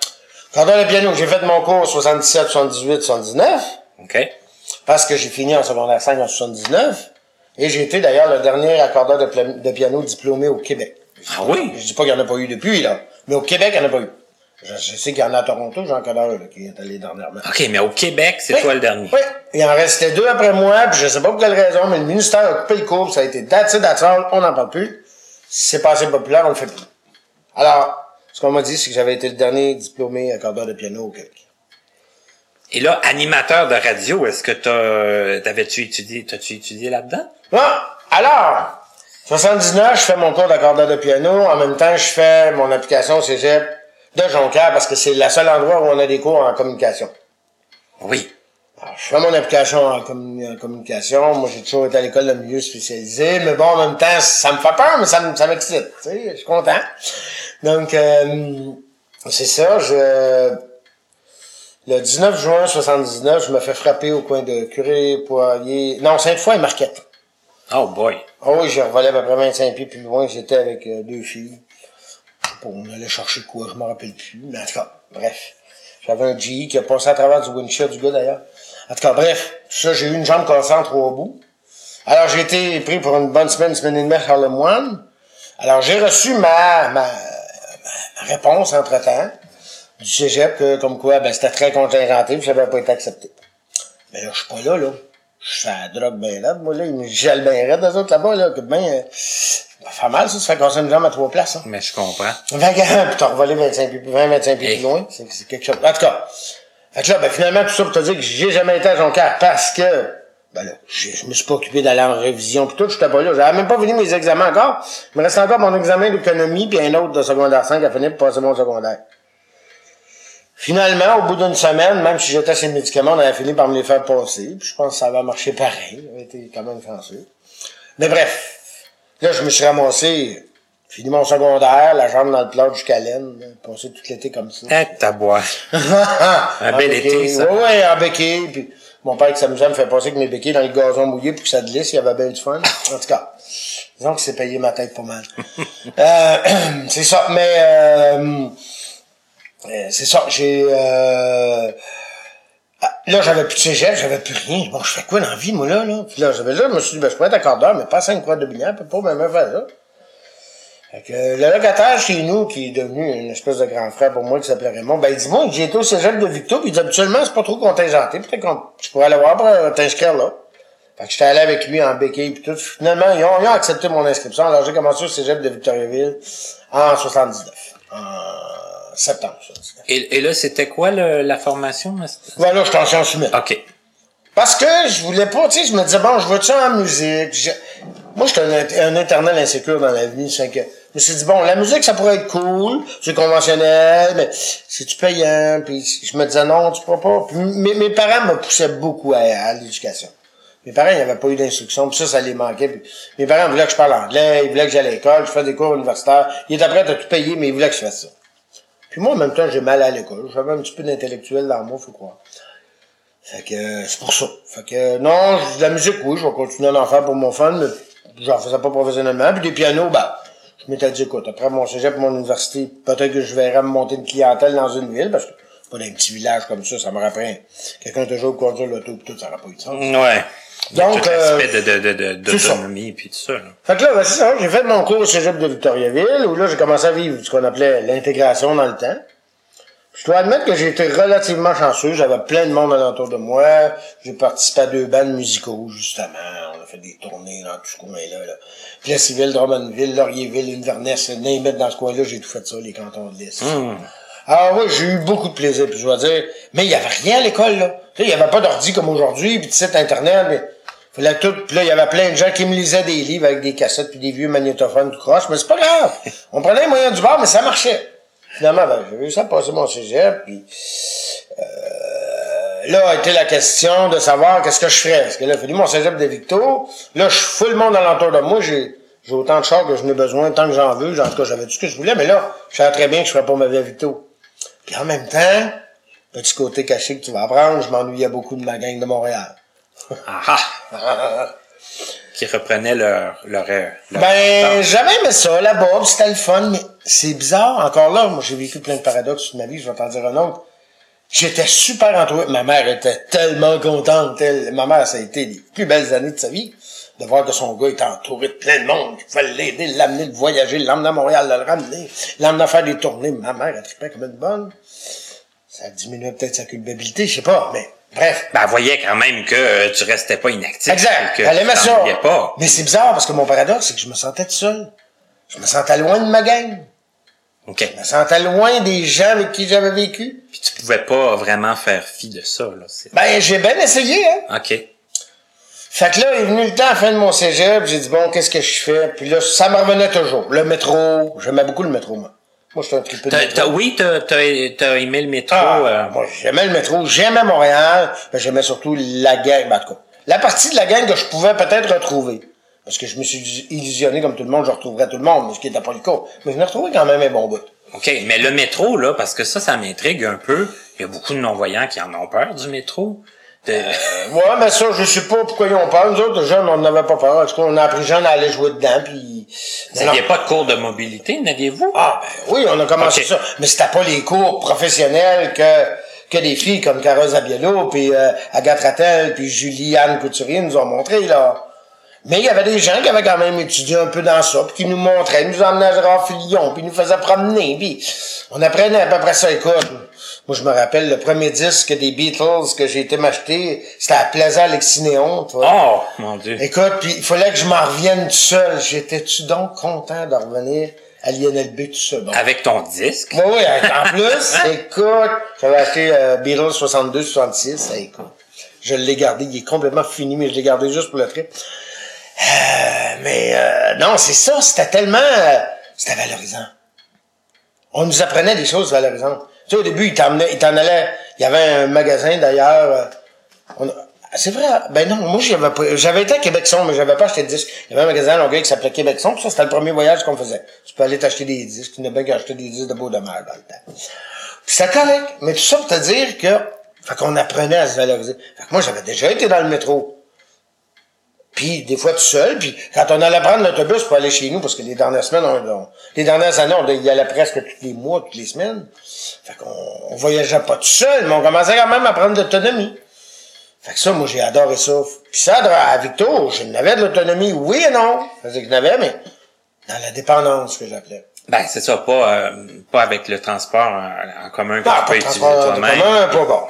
Accordeur de piano, j'ai fait mon cours 77, 78, 79. OK. parce que j'ai fini en secondaire 5 en 79. Et j'ai été d'ailleurs le dernier accordeur de, piano diplômé au Québec. Ah oui? Je dis pas qu'il n'y en a pas eu depuis, là. Mais au Québec, il n'y en a pas eu. Je, je sais qu'il y en a à Toronto, Jean Cadre, là, qui est allé dernièrement. OK, mais au Québec, c'est Oui. toi le dernier. Oui. Il en restait deux après moi, puis je sais pas pour quelle raison, mais le ministère a coupé le cours, ça a été that's it, that's all, on n'en parle plus. C'est pas assez populaire, on le fait plus. Alors, ce qu'on m'a dit, c'est que j'avais été le dernier diplômé accordeur de piano au Québec. Et là, animateur de radio, est-ce que t'as, t'avais-tu étudié, t'as-tu étudié là-dedans? Bon, alors, 79, je fais mon cours d'accordeur de piano. En même temps, je fais mon application au cégep de Jonquière parce que c'est le seul endroit où on a des cours en communication. Oui. Alors, je fais mon application en, commu- en communication. Moi, j'ai toujours été à l'école de milieu spécialisé. Mais bon, en même temps, ça me fait peur, mais ça, me- ça m'excite. Tu sais, je suis content. Donc, euh, c'est ça. Je, le 19 juin 79, je me fais frapper au coin de Curé, Poirier... Non, Sainte-Foy et Marquette. Oh boy. Ah oui, je revolais à peu près 25 pieds plus loin. J'étais avec euh, deux filles. Bon, on allait chercher quoi, je me rappelle plus. Mais en tout cas, bref. J'avais un GE qui a passé à travers du windshield du gars d'ailleurs. En tout cas, bref. Ça, j'ai eu une jambe cassée en trois bouts. Alors, j'ai été pris pour une bonne semaine, une semaine et demie à Harlem One. Alors, j'ai reçu ma, ma, ma- réponse entre-temps du cégep, que, comme quoi, ben, c'était très contingenté, puis ça n'avait pas été accepté. Mais là, je suis pas là, là. Je fais la drogue ben là. Moi, là, ils me gèlent ben raide, eux autres, là-bas, là. Que ben, ça fait mal, ça. Ça fait casser une jambe à trois places, hein. Mais je comprends. *laughs* Fait que, puis t'as revolé 25 pieds, 20, 25 pieds Hey. plus loin. C'est c'est quelque chose. En tout cas. Fait que là, ben, finalement, tout ça pour te dire que j'ai jamais été à Jonquière parce que, ben là, je, je me suis pas occupé d'aller en révision pis tout, j'étais pas là. J'avais même pas fini mes examens encore. Il me reste encore mon examen d'économie puis un autre de secondaire 5 à finir pour passer mon secondaire. Finalement, au bout d'une semaine, même si j'étais ces médicaments, on avait fini par me les faire passer. Puis je pense que ça va marcher pareil. J'avais été quand même chanceux. Mais bref, là, je me suis ramassé, fini mon secondaire, la jambe dans le plat jusqu'à laine, passé tout l'été comme ça. Eh, ta boîte. *laughs* un bel été, ça. Oui, oui, en béquille. Puis mon père qui s'amusait à me faire passer avec mes béquilles dans les gazons mouillés pour que ça glisse. Il y avait bien du fun. En tout cas, disons que c'est payé ma tête pas mal. *laughs* euh, *clears throat* c'est ça. Mais euh, euh, c'est ça. J'ai... Euh, ah, Là, j'avais plus de cégep, j'avais plus rien. Bon, je fais quoi dans la vie, moi, là, là? Puis là, j'avais là, je me suis dit, ben, je pourrais être accordeur, mais pas cinq croix de billard, puis pas même faire ça. Fait que euh, le locataire chez nous, qui est devenu une espèce de grand frère pour moi, qui s'appelait Raymond, ben, il dit, moi, j'ai été au cégep de Victo, puis il dit, habituellement, c'est pas trop contingenté, peut-être qu'on, tu pourrais aller voir pour euh, t'inscrire là. Fait que j'étais allé avec lui en béquille puis tout. Finalement, ils ont, ils ont accepté mon inscription. Alors, j'ai commencé au cégep de Victoriaville en 79. En septembre, 79. Et, et là, c'était quoi le- la formation? à ce- Voilà, je suis en sciences humaines. OK. Parce que je voulais pas, tu sais, je me disais, bon, je veux ça en musique. Je- Moi, j'étais un, un éternel insécure dans la vie. c'est que je me suis dit, bon, la musique, ça pourrait être cool, c'est conventionnel, mais c'est-tu payant? Puis je me disais, non, tu pourras pas. Puis mes, mes parents me poussaient beaucoup à, à l'éducation. Mes parents, ils n'avaient pas eu d'instruction, puis ça, ça les manquait. Puis mes parents voulaient que je parle anglais, ils voulaient que j'aille à l'école, je faisais des cours universitaires. Ils étaient prêts à tout payer, mais ils voulaient que je fasse ça. Puis moi, en même temps, j'ai mal à l'école. J'avais un petit peu d'intellectuel dans moi, faut croire. Fait que c'est pour ça. Fait que non, de la musique, oui, je vais continuer à en faire pour mon fun, mais j'en faisais pas professionnellement. Puis des pianos, ben, je m'étais dit, écoute, après mon cégep, mon université, peut-être que je verrais me monter une clientèle dans une ville, parce que pas dans un petit village comme ça, ça m'aurait pris quelqu'un toujours conduire l'auto tout, ça aurait pas eu de sens. Ouais. Donc, euh, l'aspect de, de, de, de- puis tout ça. Là. Fait que là, ben, c'est ça, j'ai fait mon cours au cégep de Victoriaville, où là, j'ai commencé à vivre ce qu'on appelait l'intégration dans le temps. Je dois admettre que j'ai été relativement chanceux. J'avais plein de monde alentour de moi. J'ai participé à deux bandes musicaux, justement. On a fait des tournées dans tout ce coin-là. Là. Plessisville, Drummondville, Laurierville, Inverness, Nîmes, dans ce coin-là, j'ai tout fait ça, les cantons de l'Est. Ah oui, j'ai eu beaucoup de plaisir, puis je dois dire, mais il y avait rien à l'école, là. Il y avait pas d'ordi comme aujourd'hui, puis de site internet, mais fallait tout, puis là, il y avait plein de gens qui me lisaient des livres avec des cassettes puis des vieux magnétophones tout croche, mais c'est pas grave. *laughs* On prenait les moyens du bord, mais ça marchait. Finalement, ben, j'ai réussi à passer mon cégep, puis euh, là a été la question de savoir qu'est-ce que je ferais. Parce que là, il fallu mon cégep de Victo. Là, je suis full monde alentour de moi. J'ai, j'ai autant de chars que je n'ai besoin, tant que j'en veux. En tout cas, j'avais tout ce que je voulais. Mais là, je savais très bien que je ferais pas ma vie à Victo. Puis en même temps, petit côté caché que tu vas apprendre, je m'ennuyais beaucoup de ma gang de Montréal. Ah ah! *laughs* Qui reprenaient leur, leur, leur Ben, j'avais aimé ça, là-bas, c'était le fun, mais c'est bizarre. Encore là, moi, j'ai vécu plein de paradoxes toute ma vie, je vais t'en dire un autre. J'étais super entouré. Ma mère était tellement contente. Elle, ma mère, ça a été les plus belles années de sa vie. De voir que son gars était entouré de plein de monde. Il fallait l'aider, l'amener, le voyager, l'emmener à Montréal, le ramener, l'emmener à faire des tournées. Ma mère, elle trippait comme une bonne. Ça diminuait peut-être sa culpabilité, je sais pas, mais bref. Ben, voyait quand même que euh, tu restais pas inactif. Exact. Que Elle aimait tu ça. pas. Mais c'est bizarre parce que mon paradoxe, c'est que je me sentais tout seul. Je me sentais loin de ma gang. OK. Je me sentais loin des gens avec qui j'avais vécu. Puis tu pouvais pas vraiment faire fi de ça, là. Ben, j'ai bien essayé, hein. OK. Fait que là, est venu le temps à la fin de mon cégep, j'ai dit, bon, qu'est-ce que je fais? Puis là, ça me revenait toujours. Le métro, j'aimais beaucoup le métro, moi. Moi, j'étais un triple de métro. t'as- oui, t'as, t'as, t'as aimé le métro. Ah, euh, moi, j'aimais le métro, j'aimais Montréal, mais j'aimais surtout la gang, ben, en tout cas, la partie de la gang que je pouvais peut-être retrouver. Parce que je me suis illusionné comme tout le monde, je retrouverais tout le monde, ce qui n'était pas le cas. Mais je me retrouvais quand même un bon bout. OK, mais le métro, là, parce que ça, ça m'intrigue un peu. Il y a beaucoup de non-voyants qui en ont peur du métro. De- Ouais, mais ça, je sais pas pourquoi ils ont peur. Nous autres, jeunes, on n'avait pas peur. En tout cas, on a appris jeunes à aller jouer dedans, puis... Il n'y avait pas de cours de mobilité, n'aviez-vous? Ah, ben oui, on a commencé ça. Mais c'était pas les cours professionnels que, que des filles comme Cara Zabiello, puis euh, Agathe Rattel, puis Julie-Anne Couturier nous ont montré, là. Mais il y avait des gens qui avaient quand même étudié un peu dans ça, puis qui nous montraient, nous emmenaient à Gérard Filion, puis nous faisaient promener, puis on apprenait à peu près ça. Écoute, moi je me rappelle, le premier disque des Beatles que j'ai été m'acheter, c'était à Plaza Lexinéon, tu vois. Oh, mon Dieu. Écoute, puis il fallait que je m'en revienne tout seul. J'étais-tu donc content de revenir à l'INLB tout seul? Bon. Avec ton disque? Oui, oui, en plus, *laughs* écoute, j'avais acheté euh, Beatles 62-66, écoute. Je l'ai gardé, il est complètement fini, mais je l'ai gardé juste pour le trip. Euh, mais euh, non, c'est ça, c'était tellement... euh, c'était valorisant. On nous apprenait des choses valorisantes. Tu sais, au début, il t'en allait... Il y avait un magasin, d'ailleurs... euh, on a- c'est vrai, ben non, moi j'avais pas, j'avais été à Québec-Son, mais j'avais pas acheté de disques. Il y avait un magasin à Longueuil qui s'appelait Québec-Son, ça c'était le premier voyage qu'on faisait. Tu peux aller t'acheter des disques, tu n'as bien qu'acheter des disques de beau de mer dans le temps. Puis c'était correct, mais tout ça pour te dire que, fait qu'on apprenait à se valoriser. Fait que moi j'avais déjà été dans le métro. Puis des fois tout seul, puis quand on allait prendre l'autobus pour aller chez nous, parce que les dernières semaines, on, on- les dernières années, on y allait presque tous les mois, toutes les semaines. Fait qu'on on voyageait pas tout seul, mais on commençait quand même à prendre de l'autonomie. Fait que ça, moi, j'ai adoré ça. Puis ça, à Victo, je n'avais de l'autonomie, oui et non. C'est que je n'avais, mais dans la dépendance, que j'appelais. Ben, c'est ça, pas, euh, pas avec le transport en, en commun que Non, tu pas peux utiliser toi-même. commun, pas bon.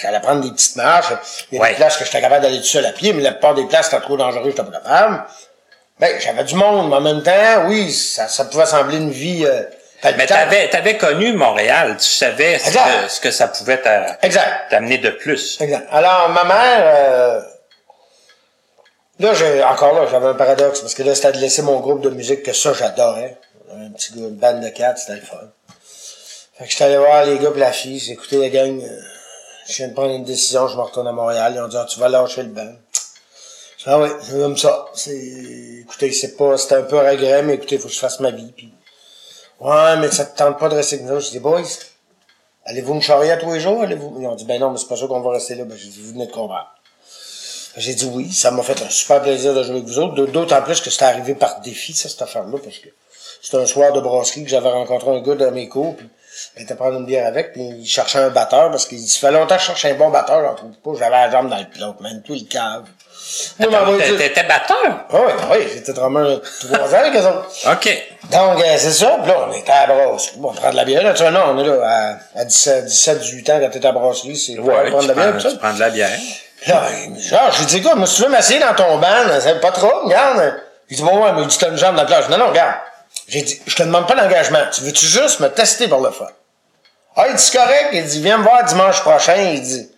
J'allais prendre des petites marches. Il y a Ouais. des places que j'étais capable d'aller tout seul à pied, mais la plupart des places, c'était trop dangereux, j'étais pas capable. Ben, j'avais du monde, mais en même temps, oui, ça, ça pouvait sembler une vie euh, Mais t'avais, t'avais connu Montréal, tu savais ce que, ce que ça pouvait t'amener de plus. Exact. Alors, ma mère, euh, là, j'ai, encore là, j'avais un paradoxe, parce que là, c'était de laisser mon groupe de musique, que ça, j'adorais. Un petit gars, une bande de quatre, c'était le fun. Fait que j'étais allé voir les gars pis la fille, j'ai écouté la gang, euh, je viens de prendre une décision, je me retourne à Montréal, ils ont dit, ah, tu vas lâcher le dit, ah oui, c'est comme ça. C'est, écoutez, c'est pas, c'était un peu regret, mais écoutez, faut que je fasse ma vie, puis ouais, mais ça te tente pas de rester avec nous. J'ai dit, boys, Allez-vous me charrier tous les jours? Allez-vous? Ils ont dit, ben non, mais c'est pas sûr qu'on va rester là. Ben, j'ai dit, vous venez de comprendre. J'ai dit oui, ça m'a fait un super plaisir de jouer avec vous autres. D'autant plus que c'était arrivé par défi, ça, cette affaire-là, parce que c'était un soir de brasserie que j'avais rencontré un gars dans mes cours, puis Il était prendre une bière avec, puis il cherchait un batteur, parce qu'il ça fait longtemps que je cherchais un bon batteur, j'en trouve pas. J'avais la jambe dans le plot, même tout le cave. T'étais batteur? Ah oui, oui, j'étais vraiment trois ans avec eux autres. OK. Donc, euh, c'est ça. Puis là, on était à la brasserie. Bon, on prend de la bière. Là, tu vois, non, on est là à, à 17, 17, 18 ans quand t'es à la brasserie. C'est Ouais, prendre tu de la bière. tu prends de la bière. Là, ah, je lui dis, écoute, moi, si tu veux m'asseoir dans ton ban, c'est pas trop, regarde. Il dit, bon, ouais, mais dit, t'as une jambe dans la plage. Non, non, regarde. J'ai dit, je te demande pas d'engagement. Tu veux-tu juste me tester pour le fun? Ah, il dit, correct. Il dit, viens me voir dimanche prochain. Il dit,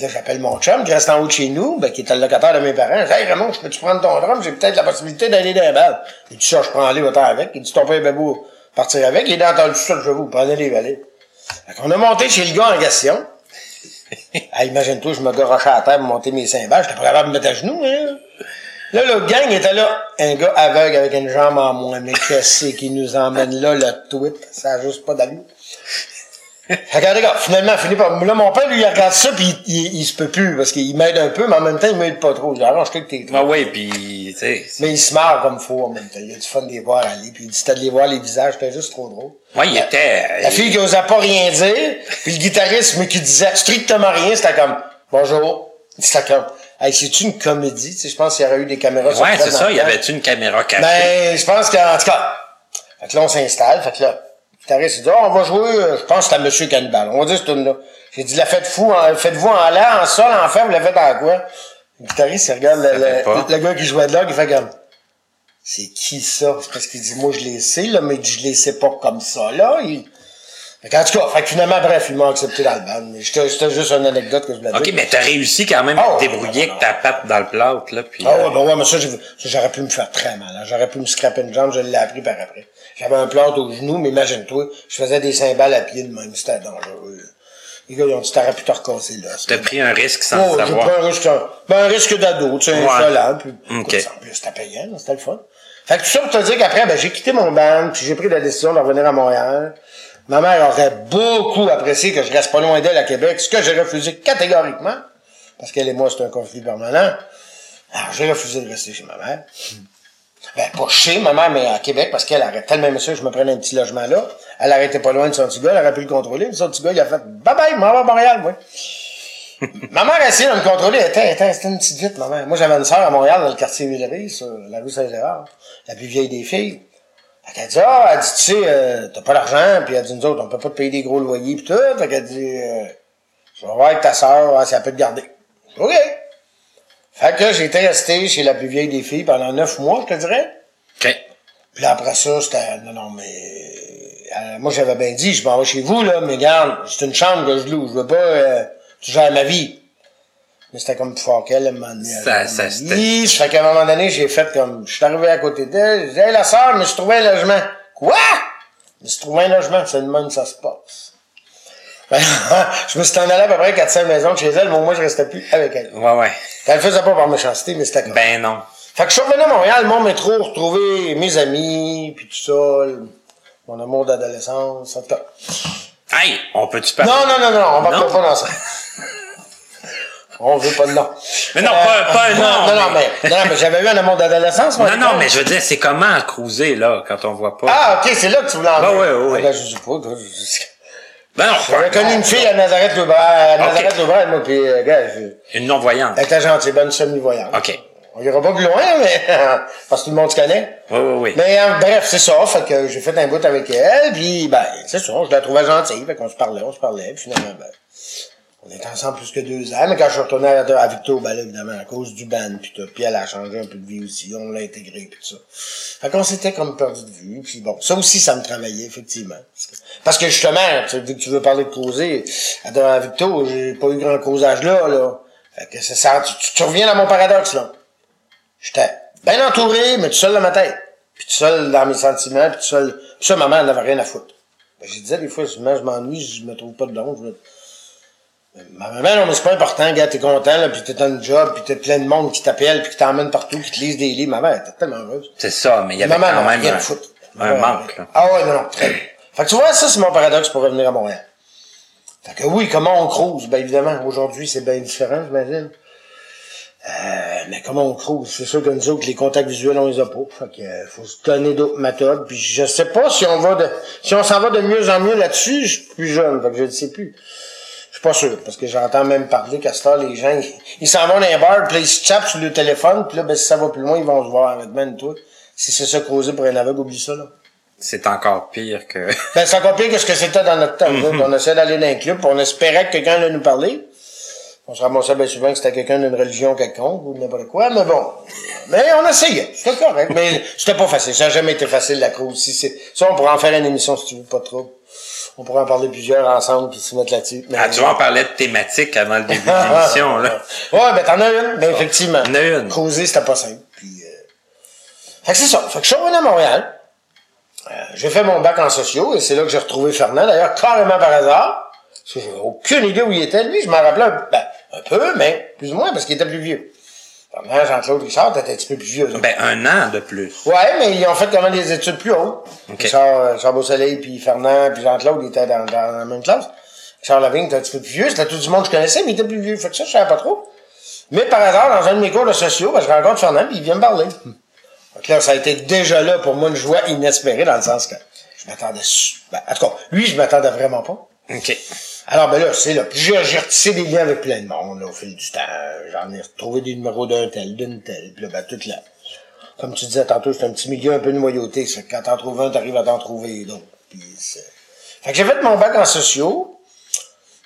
là, j'appelle mon chum qui reste en haut de chez nous, ben, qui est le locataire de mes parents. Je dis, hey, Raymond, je peux-tu prendre ton drum? J'ai peut-être la possibilité d'aller dans les balles. Il dit, ça, je prends aller autant avec. Il dit, ton père est beau partir avec. Il dans le sol, je vous, prenez les balais. Fait qu'on a monté chez le gars en question. *laughs* Imagine-toi, je me garochais à terre pour monter mes cymbales. J'étais pas capable de me mettre à genoux, hein. Là, le gang était là. Un gars aveugle avec une jambe en moins. Mais qu'est-ce qui nous emmène là, le tweet? Ça a juste pas d'allure. Regardez, gars, finalement, fini par. Là, mon père, lui, il regarde ça, puis il, il, il se peut plus, parce qu'il m'aide un peu, mais en même temps, il m'aide pas trop. Arrange-toi que t'es Ah oui, puis, tu sais. c'est- Mais il se marre comme faux en même temps. Il a du fun de les voir aller, puis il dit, de les voir les visages, c'était juste trop drôle. Ouais, il était. La fille qui osait pas rien dire, puis le guitariste, mais qui disait strictement rien, c'était comme bonjour. C'était comme Hey, c'est une comédie, tu sais, je pense qu'il y aurait eu des caméras sur Ouais, c'est ça. Il y avait une caméra cachée? Ben, je pense qu'en tout cas. Fait que là, on s'installe, fait que là, guitariste, il dit, oh, on va jouer, euh, je pense que c'est à Monsieur Cannibal. On va dire cette tune-là. J'ai dit, la faites fou, en- faites-vous en l'air, en sol, en fer, vous la faites en quoi? Le guitariste, il regarde le, le, gars qui jouait de là, il fait comme, c'est qui ça? C'est parce qu'il dit, moi, je les sais, là, mais je les sais pas comme ça, là. Il... Fait qu'en tout cas, fait que finalement, bref, il m'a accepté dans le band. Mais C'était juste une anecdote que je voulais dire. OK, mais t'as réussi quand même à te débrouiller non, avec ta patte dans le plâtre, là, puis... Ah ouais, euh, ben ouais, mais ça, j'aurais pu me faire très mal. hein. J'aurais pu me scraper une jambe, je l'ai appris par après. J'avais un plâtre au genou, mais imagine-toi, je faisais des cymbales à pied de même, c'était dangereux. Les gars, ils ont dit, t'aurais pu te recasser là. T'as pris un risque sans Oh, savoir. pris un risque, ben, un risque d'ado, tu sais, insolent, puis, Ok. en plus, c'était payant, c'était le fun. Fait que tout ça pour te dire qu'après, ben, j'ai quitté mon band, puis j'ai pris la décision de revenir à Montréal. Ma mère aurait beaucoup apprécié que je reste pas loin d'elle à Québec, ce que j'ai refusé catégoriquement, parce qu'elle et moi, c'est un conflit permanent. Alors, j'ai refusé de rester chez ma mère. Ben, pas chez ma mère, mais à Québec, parce qu'elle aurait tellement aimé ça que je me prenais un petit logement là. Elle arrêtait pas loin de son petit gars, elle aurait pu le contrôler. Son petit gars, il a fait, bye bye, m'en à Montréal, moi. ma mère a essayé de me contrôler. Elle était- c'était une petite vite, ma mère. Moi, j'avais une sœur à Montréal, dans le quartier Villeray, sur la rue Saint-Gérard. La plus vieille des filles. Fait qu'elle dit, ah, elle dit, tu sais, euh, t'as pas d'argent, puis elle dit, nous autres, on peut pas te payer des gros loyers, pis tout. Fait qu'elle dit, euh, je vais voir avec ta sœur, hein, si elle peut te garder. OK. Fait que j'ai été resté chez la plus vieille des filles pendant neuf mois, je te dirais. OK. Puis là, après ça, c'était, non, non, mais, euh, moi, j'avais bien dit, je m'en vais chez vous, là, mais regarde, c'est une chambre que je loue, je veux pas, euh, tu gères ma vie. Mais c'était comme qu'elle, à un moment donné. Ça- ça, c'était-. Ça fait qu'à un moment donné, j'ai fait comme, je suis arrivé à côté d'elle, j'ai dit, hey, la sœur, mais je trouvais un logement. Quoi? Je trouvais un logement, c'est de même, ça se passe. Ben, *laughs* je me suis en allé à peu près 400 maisons de chez elle, mais moi, je restais plus avec elle. Ouais, ouais. Elle le faisait pas par méchanceté, mais c'était comme. Ben non. Fait que je suis revenu à Montréal, mon métro, retrouver mes amis, puis tout ça, le- mon amour d'adolescence, cas. Hey, on peut-tu parler? Non, non, non, non, on va Non? pas dans ça. On veut pas de nom. Mais non, pas- pas un nom, Non, non, mais- mais, non, mais j'avais eu un amour d'adolescence, moi. Non, non, mais je veux dire, c'est comment cruiser, là, quand on voit pas? Ah, ok, c'est là que tu voulais en Ben venir. ouais, ouais, ouais. Ah, ben, je sais pas, Ben non, J'avais connu une fille à Nazareth Lebrun, à Nazareth Lebrun, moi, puis, euh, gars, je- Une non-voyante. elle était gentille, bonne semi-voyante. OK. On ira pas plus loin, mais, *laughs* parce que tout le monde se connaît. Oui, oui, oui. Mais euh, bref, c'est ça. Fait que j'ai fait un bout avec elle, puis ben, c'est ça, je la trouvais gentille. Fait qu'on se parlait, on se parlait, puis finalement, ben, on était ensemble plus que deux ans. Mais quand je suis retourné à, à Victo, ben là, évidemment, à cause du band, puis tout, puis elle a changé un peu de vie aussi, on l'a intégré, puis ça. Fait qu'on s'était comme perdu de vue, puis bon, ça aussi, ça me travaillait, effectivement. Parce que, justement, vu que tu veux parler de causer, à, Victo, j'ai pas eu grand causage là, là. Fait que ça, tu, tu- reviens dans mon paradoxe, là. J'étais bien entouré, mais tout seul dans ma tête. Puis tout seul dans mes sentiments, puis tout seul. Puis ça, ma mère n'avait rien à foutre. Ben, j'ai disais des fois, je je m'ennuie, je me trouve pas de. Je Ma maman, non, mais c'est pas important, gars, t'es content, là, puis t'es dans une job, puis t'as plein de monde qui t'appelle, puis qui t'emmène partout, qui te lise des livres. Ma mère était tellement heureuse. C'est ça, mais il y avait Maman quand même rien un, foutre. un manque, là. Ah ouais, non, non, très bien. Fait que tu vois, ça, c'est mon paradoxe pour revenir à Montréal. Fait que oui, comment on crouse? Ben évidemment, aujourd'hui, c'est bien différent, j'imagine. Euh, mais comment on crouse? C'est sûr que nous autres, les contacts visuels, on les a pas. Fait que, euh, faut se donner d'autres méthodes. Puis je sais pas si on va de, si on s'en va de mieux en mieux là-dessus, je suis plus jeune. Fait que je ne sais plus. Je suis pas sûr. Parce que j'entends même parler qu'à ce temps, les gens, ils- s'en vont dans les bars, puis ils se tapent sur le téléphone, puis là, ben, si ça va plus loin, ils vont se voir avec man, toi. Si c'est ça creuser pour un aveugle, oublie ça, là. C'est encore pire que... *laughs* Ben, c'est encore pire que ce que c'était dans notre temps. On essayait d'aller dans un club, puis on espérait que quelqu'un allait nous parler. On se ramassait bien souvent que c'était quelqu'un d'une religion quelconque ou n'importe quoi, mais bon. Mais on essayait. C'était correct. mais c'était pas facile. Ça n'a jamais été facile, la croix aussi. C'est, ça, on pourrait en faire une émission si tu veux, pas trop. On pourrait en parler plusieurs ensemble puis se mettre là-dessus. Mais- Ah, tu on parlait de thématique avant le début de *laughs* l'émission, là. ouais, ben t'en as une. Ben effectivement. Il y en a une. Creuser, c'était pas simple. Puis, euh... Fait que c'est ça. Fait que je suis revenu à Montréal. Euh, j'ai fait mon bac en sociaux et c'est là que j'ai retrouvé Fernand, d'ailleurs, carrément par hasard. Parce que j'avais aucune idée où il était. Lui, je m'en rappelais un, ben, un peu, mais plus ou moins parce qu'il était plus vieux. Jean-Claude Richard, t'étais un petit peu plus vieux. Ben, un an de plus. Ouais, mais ils ont fait quand même des études plus hautes. Ok. Richard, euh, Richard Beausoleil, puis Fernand, puis Jean-Claude, ils étaient dans, dans la même classe. Richard Lavigne était un petit peu plus vieux. C'était tout du monde que je connaissais, mais il était plus vieux. Fait que ça, je savais pas trop. Mais par hasard, dans un de mes cours de sociaux, ben, je rencontre Fernand, puis il vient me parler. Fait que là, ça a été déjà là pour moi une joie inespérée, dans le sens que je m'attendais... Ben, en tout cas, lui, je m'attendais vraiment pas. OK. Alors, ben là, c'est là. Puis j'ai retissé des liens avec plein de monde, là, au fil du temps. J'en ai retrouvé des numéros d'un tel, d'une telle. Puis là, ben, toute la... Comme tu disais tantôt, c'est un petit milieu un peu noyauté. Ça. Quand t'en trouves un, t'arrives à t'en trouver d'autres. Puis. Fait que j'ai fait mon bac en sociaux.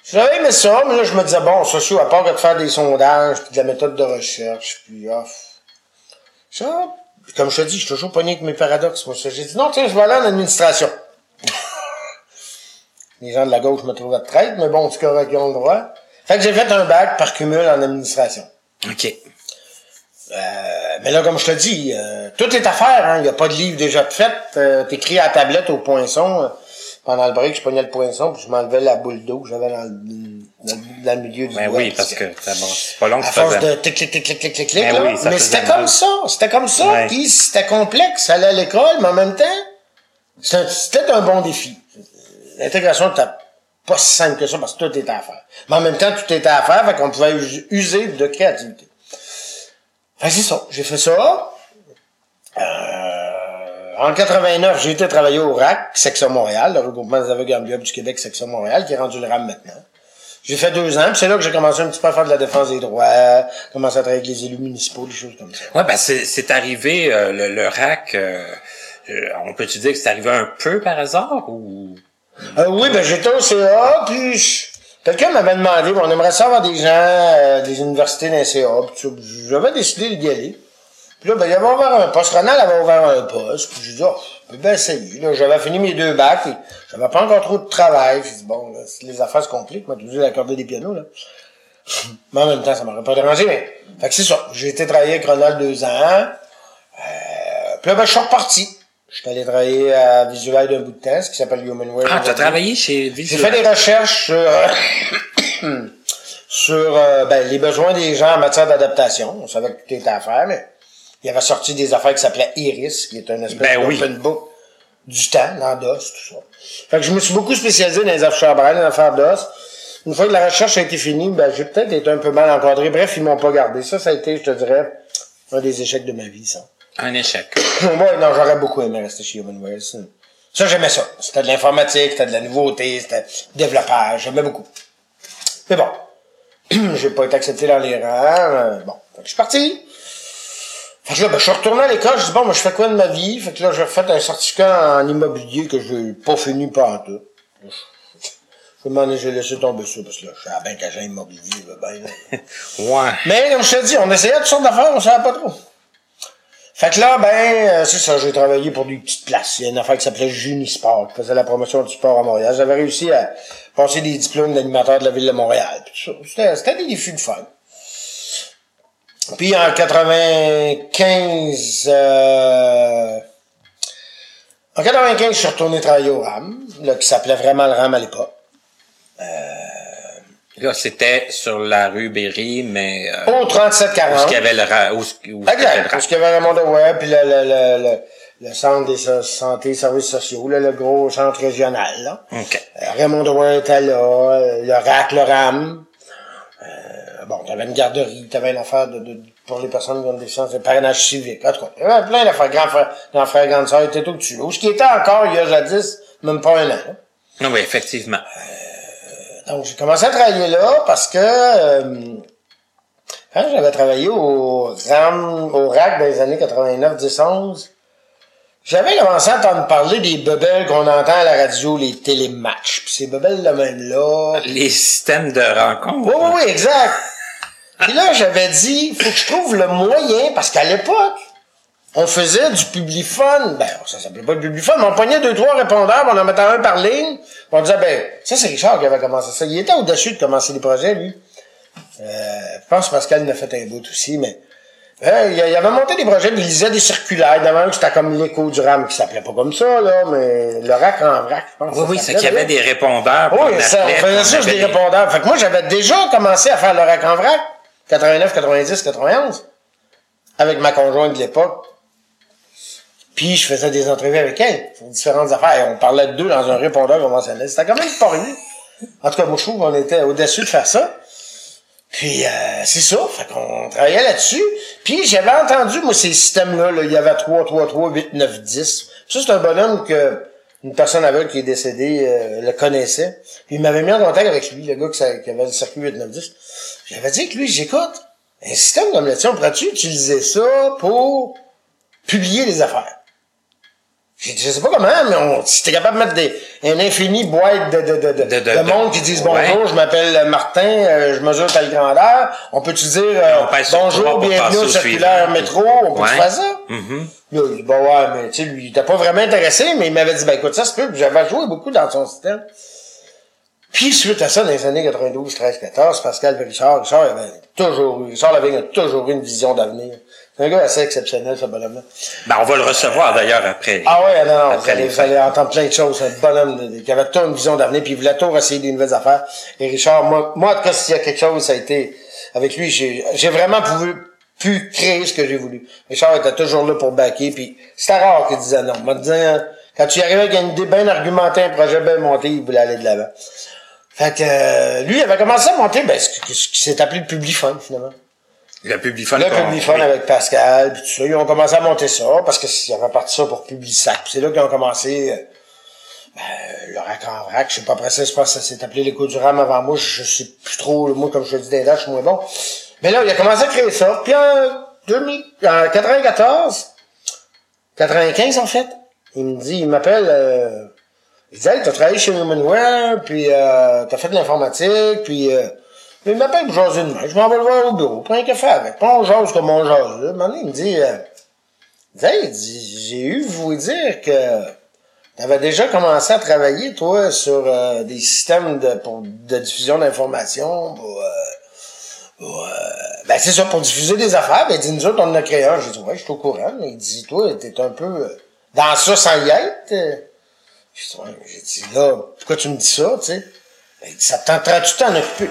J'avais aimé ça, mais là, je me disais, bon, sociaux, à part de faire des sondages, puis de la méthode de recherche, puis off. Ça, comme je te dis, je suis toujours pogné avec mes paradoxes. Moi, j'ai dit, non, tiens, je vais aller en administration. Les gens de la gauche me trouvaient de traite, mais bon, c'est correct, ils ont le droit. Fait que j'ai fait un bac par cumul en administration. OK. Euh, mais là, comme je te dis, euh, tout est à faire. hein. Il n'y a pas de livre déjà de fait. Euh, T'écris à la tablette au poinçon. euh, pendant le break, je pognais le poinçon, puis je m'enlevais la boule d'eau que j'avais dans, le- dans, le- dans le milieu du Ben doigt. oui, parce que bon, c'est pas long que À ça force faisait. de tic, clic, clic, clic, clic, clic, Ben oui, mais c'était comme ça. C'était comme ça. Puis c'était complexe. Aller à l'école, mais en même temps, c'était un bon défi. L'intégration n'était pas si simple que ça parce que tout était à faire. Mais en même temps, tout était à faire, fait qu'on pouvait us- user de créativité. Fait c'est ça. J'ai fait ça. Euh, en 89, j'ai été travailler au RAC, Section Montréal, le regroupement des aveugles ambulants du Québec, Section Montréal, qui est rendu le RAM maintenant. J'ai fait deux ans, puis c'est là que j'ai commencé un petit peu à faire de la défense des droits, commencé à travailler avec les élus municipaux, des choses comme ça. Ouais, ben c'est, arrivé, euh, le, le rack, euh, euh, on peut-tu dire que c'est arrivé un peu par hasard ou... Euh, oui, ben j'étais au CA, puis quelqu'un m'avait demandé, on aimerait ça avoir des gens euh, des universités d'un CA, j'avais décidé d'y aller. Puis là, ben, il avait ouvert un poste, Ronald avait ouvert un poste, puis j'ai dit, oh, je peux bien j'avais fini mes deux bacs, j'avais pas encore trop de travail. J'ai dit, bon, là, les affaires se compliquent, moi, toujours d'accorder des pianos, là. *laughs* Mais en même temps, ça m'aurait pas dérangé, mais, fait que c'est ça. J'ai été travailler avec Ronald deux ans. Euh, puis là, ben, je suis reparti. Je suis allé travailler à Visual d'un bout de temps, ce qui s'appelle Humanware. Ah, t'as aujourd'hui. travaillé chez J'ai Visual. fait des recherches sur, euh, *coughs* sur euh, ben, les besoins des gens en matière d'adaptation. On savait que tout était à faire, mais il y avait sorti des affaires qui s'appelaient Iris, qui est un espèce Ben oui. d'open book du temps, dans DOS, tout ça. Fait que je me suis beaucoup spécialisé dans les affaires braille, dans les affaires DOS. Une fois que la recherche a été finie, ben, j'ai peut-être été un peu mal encadré. Bref, ils m'ont pas gardé. Ça, ça a été, je te dirais, un des échecs de ma vie, ça. Un échec. *clears throat* Moi, non, j'aurais beaucoup aimé rester chez Humanware. Ça, ça j'aimais ça. C'était de l'informatique, c'était de la nouveauté, c'était du développage. J'aimais beaucoup. Mais bon, *clears throat* j'ai pas été accepté dans les rangs. euh, bon, fait que je suis parti. Fait que là, ben, je suis retourné à l'école. Je dis, bon, moi, je fais quoi de ma vie? Fait que là, j'ai refait un certificat en immobilier que je n'ai pas fini en tout. Je me demandais, j'ai laissé tomber ça, parce que là, je suis à ben qu'agent immobilier, ben, là. *laughs* Ouais. Mais comme je te dis, on essayait toutes sortes d'affaires, on savait pas trop. Fait que là, ben, euh, c'est ça, j'ai travaillé pour des petites places. Il y a une affaire qui s'appelait Junisport, qui faisait la promotion du sport à Montréal. J'avais réussi à passer des diplômes d'animateur de la ville de Montréal. C'était, des défis de fun. Puis en 95, euh, en 95, je suis retourné travailler au RAM, là, qui s'appelait vraiment le RAM à l'époque. Là, c'était sur la rue Berry, mais euh, Au 3740. où il y avait le ra- où, où le Exact. qu'il y avait Raymond de Web, puis le, le, le, le, le centre des so- santé, services sociaux, là, le gros centre régional. Là. OK. Euh, Raymond de était là, euh, le RAC, le RAM. Euh, bon, t'avais une garderie, t'avais une affaire de, de, pour les personnes qui ont des déficience, de parrainage civique. En tout cas, il y avait plein d'affaires. Grand frère, grand frère, grande sœur, était tout dessus. Où ce qui était encore, il y a jadis, même pas un an. Non, oui, effectivement. Donc, j'ai commencé à travailler là parce que euh, quand j'avais travaillé au RAM, au RAC dans les années 89, 10, 11, j'avais commencé à entendre parler des bebelles qu'on entend à la radio, les télématchs. Puis ces bebelles de même là. Les systèmes de rencontre. Oui, oui, oui, exact. Puis là, j'avais dit, faut que je trouve le moyen, parce qu'à l'époque, on faisait du publifone. Ben, ça s'appelait pas du publifone, mais on pognait deux, trois répondeurs, on en mettait un par ligne. on disait, ben, ça, c'est Richard qui avait commencé ça. Il était au-dessus de commencer les projets, lui. Euh, je pense que Pascal en a fait un bout aussi, mais euh, il, il avait monté des projets, puis il lisait des circulaires. D'avant, c'était comme l'écho du RAM, qui s'appelait pas comme ça, là, mais le rack en vrac, je pense. Oui, oui, c'est qu'il y avait des répondeurs. oui, on ça, on faisait sur des avait répondeurs. Fait que moi, j'avais déjà commencé à faire le rack en vrac, 89, 90, 91, avec ma conjointe de l'époque. Puis je faisais des entrevues avec elle sur différentes affaires. On parlait de deux dans un répondeur conventionnel. C'était quand même pas rien. En tout cas, moi, je trouve qu'on était au-dessus de faire ça. Puis euh, c'est ça, fait qu'on travaillait là-dessus. Puis j'avais entendu, moi, ces systèmes-là, là, il y avait 3, 3, 3, 8, 9, 10. Ça, c'est un bonhomme que une personne aveugle qui est décédée euh, le connaissait. Puis il m'avait mis en contact avec lui, le gars qui, avait le circuit 8, 9, 10. J'avais dit que lui, j'écoute, un système comme là-dessus, on pourrait-tu utiliser ça pour publier les affaires? J'ai dit, je sais pas comment, mais on, si t'es capable de mettre des, un infini boîte de, de, de, de, De- de- de monde qui disent bonjour, ouais. je m'appelle Martin, euh, je mesure telle grandeur. On peut-tu dire euh, bonjour, bienvenue au circulaire métro, on peut Ouais. faire ça? Là, il dit, bah ouais, mais tu sais, lui, il était pas vraiment intéressé, mais il m'avait dit, ben écoute, ça se peut, j'avais joué beaucoup dans son système. Puis suite à ça, dans les années 92, 13, 14, Pascal Richard, Richard avait toujours eu, Richard Lavigne a toujours eu une vision d'avenir. C'est un gars assez exceptionnel, ce bonhomme-là. Ben, on va le recevoir d'ailleurs après. Ah ouais, non, non, vous Après allez, vous allez entendre plein de choses. Un bonhomme qui avait toute une vision d'avenir, puis il voulait toujours essayer des nouvelles affaires. Et Richard, moi, moi en tout cas, s'il y a quelque chose, ça a été, avec lui, j'ai, vraiment pu, pu créer ce que j'ai voulu. Richard était toujours là pour backer, puis c'était rare qu'il disait non. Moi, disant, quand tu arrivais avec une idée bien argumentée, un projet bien monté, il voulait aller de l'avant. Fait que, euh, lui, il avait commencé à monter, ben, ce, qui- s'est appelé le Publifone, finalement. Le Publifone. Le oui. avec Pascal, puis tout ça, ils ont commencé à monter ça, parce que y avait parti ça pour Publisac. C'est là qu'ils ont commencé, ben, le rack en vrac, je sais pas après ça, je pense que ça s'est appelé l'écho du RAM avant moi, je sais plus trop, moi, comme je dis des je suis moins bon. Mais là, il a commencé à créer ça, puis en 2000, en 94, 95 en fait, il me dit, il m'appelle, euh, il dit, hey, t'as travaillé chez Humanware, puis euh, t'as fait de l'informatique, puis euh, il m'appelle pour jaser demain. Je m'en vais le voir au bureau, prends un café avec. Pas on jase comme on jase. Là. Il me dit, euh, j'ai eu vous dire que t'avais déjà commencé à travailler, toi, sur euh, des systèmes de, pour, de diffusion d'informations pour, euh, pour, euh, ben, c'est ça, pour diffuser des affaires. Ben, il dit, nous autres, on en a créé un. J'ai dit, ouais, je suis au courant. Mais il dit, toi, t'es un peu euh, dans ça sans y être. J'ai dit, ouais, dit, là, pourquoi tu me dis ça, tu sais? Ben, il dit, ça te de t'en occuper?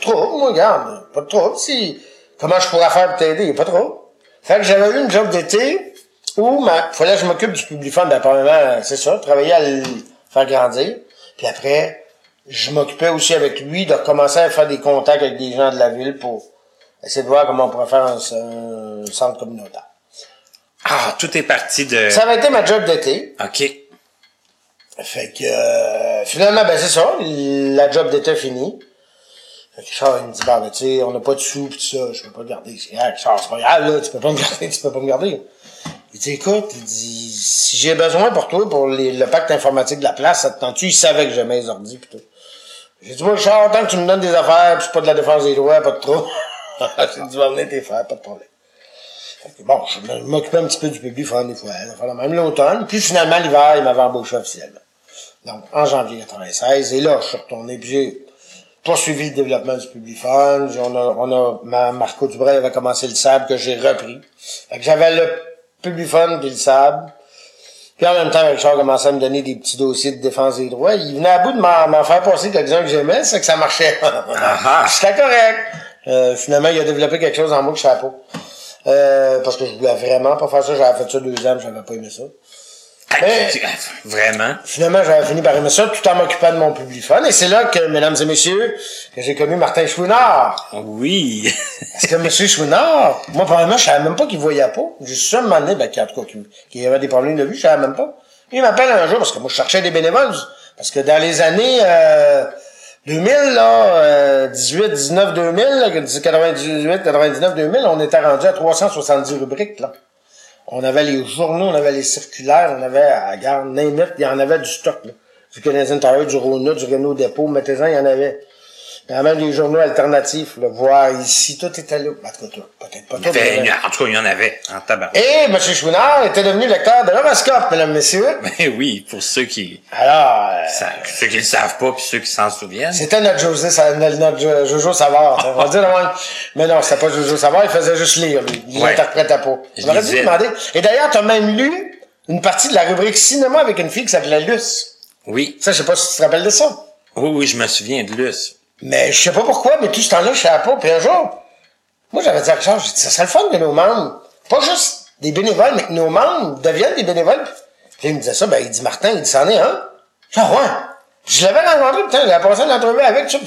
Trop, moi, regarde. Pas trop. Si, comment je pourrais faire pour t'aider? Pas trop. Fait que j'avais eu une job d'été où ma, fallait que je m'occupe du publifone. Ben, premièrement, c'est ça, travailler à le faire grandir. Puis après, je m'occupais aussi avec lui de commencer à faire des contacts avec des gens de la ville pour essayer de voir comment on pourrait faire un, un centre communautaire. Ah, tout est parti de... Ça avait été ma job d'été. OK. Fait que euh, finalement, ben c'est ça, la job d'été finie. Richard, il me dit, bah, ben, tu sais, on n'a pas de sous pis tout ça, je peux pas garder. Je dis, Richard, c'est pas grave, là, tu peux pas me *laughs* garder, tu peux pas me garder. Il dit, écoute, il dit, si j'ai besoin pour toi, pour le pacte informatique de la place, ça te tente-tu? Il savait que j'aimais les ordi pis tout. J'ai dit, moi, Richard, tant que tu me donnes des affaires pis c'est pas de la défense des droits, pas de trop. *laughs* J'ai dit, va venir tes faire, pas de problème. Bon, je m'occupais un petit peu du public, faire des fois, hein, faire même l'automne. Puis finalement, l'hiver, il m'avait embauché officiellement. Donc, en janvier 96, et là, je suis retourné, puis poursuivi le développement du Publifone. On a, on a, ma, Marco Dubray avait commencé le sable que j'ai repris. Fait que j'avais le Publifone puis le sable. Puis en même temps, Richard commençait à me donner des petits dossiers de défense des droits. Il venait à bout de m'en faire passer quelques-uns que j'aimais, c'est que ça marchait. *laughs* C'était correct. Euh, finalement, il a développé quelque chose en moi que je savais pas. Euh, parce que je voulais vraiment pas faire ça. J'avais fait ça deux ans, j'avais pas aimé ça. Mais- Vraiment? Finalement, j'avais fini par aimer ça tout en m'occupant de mon public fun. Et c'est là que, mesdames et messieurs, que j'ai connu Martin Chouinard. Oui. Parce que M. Chouinard, moi, probablement, je savais même pas qu'il voyait pas. J'ai su ça un moment donné, ben, qu'il, en tout cas, qu'il, qu'il y avait des problèmes de vue, je savais même pas. Il m'appelle un jour, parce que moi, je cherchais des bénévoles. Parce que dans les années, euh, 2000, là, euh, 18, 19, 2000, là, 98, 99, 2000, on était rendu à 370 rubriques, là. On avait les journaux, on avait les circulaires, on avait, à name it, il y en avait du stock, là. Du Canadian Tire, du Rona, du Renault Dépôt, mettez-en, il y en avait. Il y avait même des journaux alternatifs, là, voir ici, tout était là. En tout cas, peut-être pas tout. Fait, mais- en tout cas, il y en avait en tabac. Et M. Chouinard était devenu lecteur de l'horoscope, mesdames, messieurs. *laughs* Ben oui, pour ceux qui, Alors, euh, ça- ceux qui le savent pas puis ceux qui s'en souviennent. c'était notre José, notre, notre Jo- Jojo Savard. On va dire même. Mais non, c'était pas Jojo Savard, il faisait juste lire, lui. Il Ouais. l'interprétait pas. Je On aurait dû demander. Et d'ailleurs, t'as même lu une partie de la rubrique cinéma avec une fille qui s'appelait Luce. Oui. Ça, je sais pas si tu te rappelles de ça. Oui, oui, je me souviens de Luce. Mais je sais pas pourquoi, mais tout ce temps-là, je savais pas. Puis un jour, moi, j'avais dit à Richard, j'ai dit, ça serait le fun que nos membres, pas juste des bénévoles, mais que nos membres deviennent des bénévoles. Puis il me disait ça, ben, il dit, Martin, il dit, c'en est dit, ah ouais. Je l'avais rencontré, putain, j'avais passé une entrevue avec ça.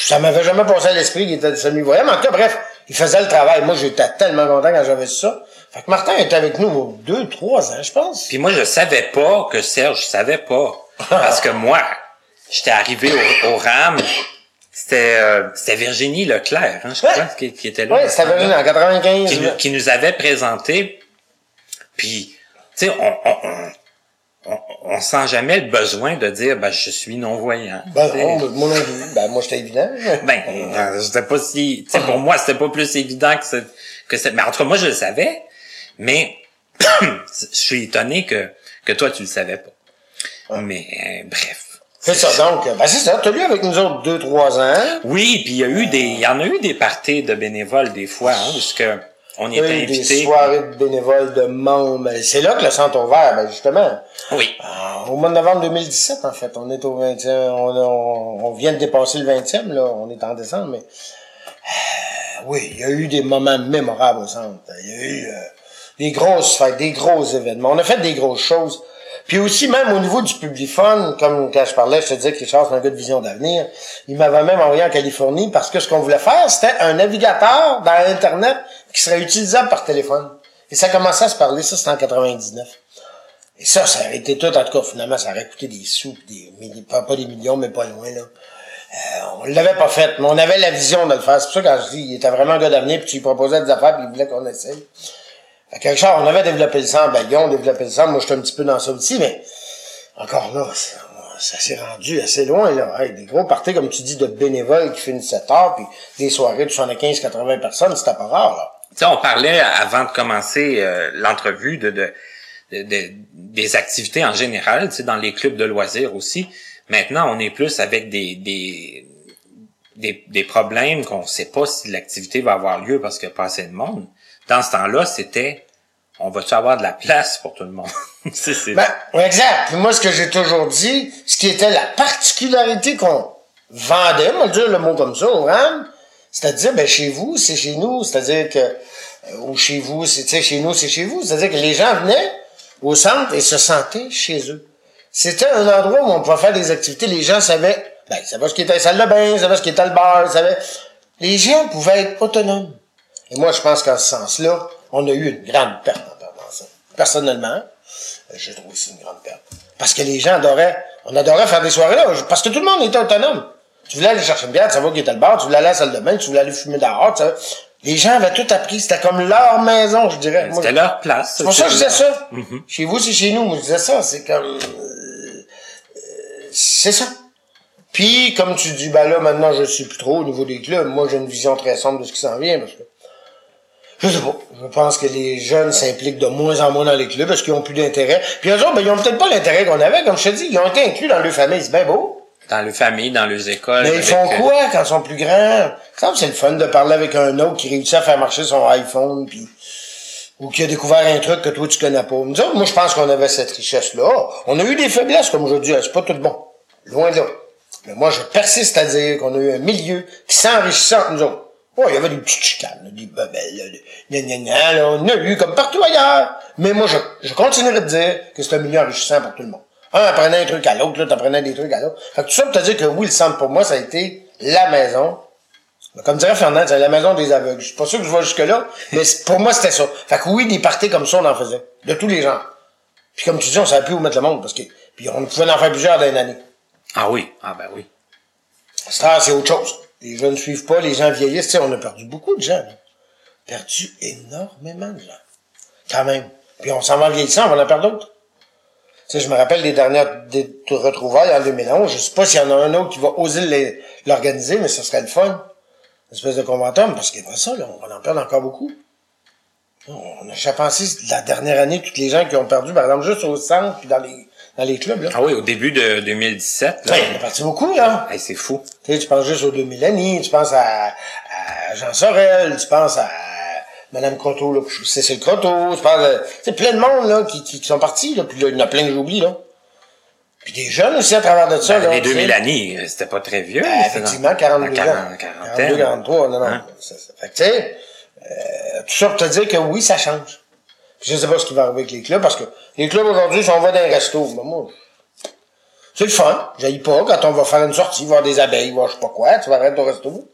Ça m'avait jamais passé à l'esprit qu'il était semi-voyant. Mais en tout cas, bref, il faisait le travail. Moi, j'étais tellement content quand j'avais ça. Fait que Martin était avec nous deux, trois ans, je pense. Puis moi, je savais pas que Serge savait pas. *laughs* Parce que moi, j'étais arrivé au, au RAM. C'était euh, c'était Virginie Leclerc, hein, je crois, Ouais. qui, qui était là. Oui, c'était venu en 95. qui, qui nous avait présenté. Puis, tu sais, on, on, on, on, on sent jamais le besoin de dire, ben, je suis non-voyant. Ben, non, moi non plus. Ben, moi, j'étais évident. Ben, euh, c'était pas si, pour moi, c'était pas plus évident que c'est, que c'est, mais en tout cas, moi, je le savais, mais *coughs* je suis étonné que, que toi, tu le savais pas. Mais, euh, bref. C'est ça, donc, ben c'est ça, t'as lu avec nous autres deux, trois ans. Oui, puis il y a eu des, il y en a eu des parties de bénévoles des fois, hein, parce que on y a était eu des invités. soirées de bénévoles de membres. Ben, C'est là que le centre ouvert, ben justement. Oui. Ah, Au mois de novembre 2017, en fait. On est au 20e, on, on, on vient de dépasser le 20e, là. On est en décembre, mais. Euh, oui, il y a eu des moments mémorables au centre. Il y a eu euh, des grosses fêtes, des gros événements. On a fait des grosses choses. Puis aussi, même au niveau du publifone, comme quand je parlais, je te disais que Richard, c'est un gars de vision d'avenir. Il m'avait même envoyé en Californie parce que ce qu'on voulait faire, c'était un navigateur dans Internet qui serait utilisable par téléphone. Et ça commençait à se parler, ça, c'était en 99. Et ça, ça aurait été tout, en tout cas, finalement, ça aurait coûté des sous, des pas, pas des millions, mais pas loin, là. Euh, on l'avait pas fait, mais on avait la vision de le faire. C'est pour ça que quand je dis, il était vraiment un gars d'avenir, puis tu lui proposais des affaires, puis il voulait qu'on essaye. Fait que Richard, on avait développé le sang, ben, ils ont développé le sang, moi, j'étais un petit peu dans ça aussi, mais encore là, ça s'est rendu assez loin, là. Hey, des gros parties, comme tu dis, de bénévoles qui finissent 7 heures, puis des soirées de 75-80 personnes, c'était pas rare, là. Tu sais, on parlait avant de commencer euh, l'entrevue de, de- de- des activités en général, tu sais, dans les clubs de loisirs aussi. Maintenant, on est plus avec des des, des, des problèmes qu'on sait pas si l'activité va avoir lieu parce qu'il n'y a pas assez de monde. Dans ce temps-là, c'était on va-tu avoir de la place pour tout le monde? *laughs* Ben, exact. Moi, ce que j'ai toujours dit, ce qui était la particularité qu'on vendait, on va dire le mot comme ça, au RAM, c'est-à-dire, ben, chez vous, c'est chez nous, c'est-à-dire que, euh, ou chez vous, c'est, chez nous, c'est chez vous, c'est-à-dire que les gens venaient au centre et se sentaient chez eux. C'était un endroit où on pouvait faire des activités, les gens savaient, ben, ils savaient ce qui était la salle de bain, ils savaient ce qui était le bar, ils savaient, les gens pouvaient être autonomes. Et moi, je pense qu'en ce sens-là, on a eu une grande perte en perdant ça. Personnellement, euh, j'ai trouvé ça une grande perte. Parce que les gens adoraient, on adorait faire des soirées là, parce que tout le monde était autonome. Tu voulais aller chercher une bière, tu savais qui était le bar, tu voulais aller à la salle de bain, tu voulais aller fumer dehors, tu savais. Les gens avaient tout appris, c'était comme leur maison, je dirais. C'était leur place. c'est pour ça que je disais ça. Mhm. Chez vous, c'est chez nous. Moi, je disais ça. C'est comme... euh, c'est ça. Puis, comme tu dis, ben là, maintenant, je sais plus trop au niveau des clubs. Moi, j'ai une vision très sombre de ce qui s'en vient, parce que... Je sais pas. Je pense que les jeunes s'impliquent de moins en moins dans les clubs parce qu'ils ont plus d'intérêt. Puis eux autres, ben, ils ont peut-être pas l'intérêt qu'on avait. Comme je te dis, ils ont été inclus dans leur famille. C'est bien beau. Dans les familles, dans les écoles. Mais ils font euh, quoi quand ils sont plus grands? C'est le fun de parler avec un autre qui réussit à faire marcher son iPhone, puis ou qui a découvert un truc que toi tu connais pas. Nous autres, moi, je pense qu'on avait cette richesse-là. On a eu des faiblesses, comme je dis, c'est pas tout bon. Loin de là. Mais moi, je persiste à dire qu'on a eu un milieu qui s'enrichissait entre nous autres. Oh, il y avait des petites chicanes, des bebelles, là, des gna, gna, gna, là, on a eu comme partout ailleurs. Mais moi, je, je continuerai de dire que c'est un milieu enrichissant pour tout le monde. Un apprenait un truc à l'autre, l'autre apprenait des trucs à l'autre. Fait que tout ça pour te dire que oui, le centre pour moi, ça a été la maison. Comme dirait Fernand, c'est la maison des aveugles. Je suis pas sûr que je vois jusque-là, mais pour moi, c'était ça. Fait que oui, des parties comme ça, on en faisait. De tous les gens. Puis comme tu dis, on savait plus où mettre le monde, parce que, puis on pouvait en faire plusieurs dans une année. Ah oui, ah ben oui. Ça, c'est autre chose. Les jeunes ne suivent pas, les gens vieillissent. Tu sais, on a perdu beaucoup de gens. Perdu énormément de gens. Quand même. Puis on s'en va vieillissant, on va en perdre d'autres. Tu je me rappelle des dernières des retrouvailles en 2011. Je sais pas s'il y en a un autre qui va oser l'organiser, mais ce serait le fun. Une espèce de conventum, parce qu'après ça, là, on va en perdre encore beaucoup. On a déjà la dernière année, toutes les gens qui ont perdu, par exemple, juste au centre, puis dans les, dans les clubs, là. Ah oui, au début de 2017, là. Ouais, il est parti beaucoup, là. Hey, c'est fou. Tu penses juste aux 2000 années, tu penses à, à Jean Sorel, tu penses à Madame Croteau, là, Cécile Croteau, tu penses à, plein de monde, là, qui, qui, qui sont partis, là, puis là, il y en a plein que j'oublie, là. Puis des jeunes aussi à travers de ça, Ben, là. les tu sais. 2000 années, euh, c'était pas très vieux. Ben, effectivement, 42 dans ans. 40, 42, 43, non, non. Hein? Ça, ça. Fait que, tu sais, euh, tout ça pour te dire que oui, ça change. Je sais pas ce qui va arriver avec les clubs, parce que les clubs aujourd'hui, si on va dans un resto, ben moi, c'est le fun. J'aille pas quand on va faire une sortie, voir des abeilles, voir je sais pas quoi, tu vas arrêter au resto.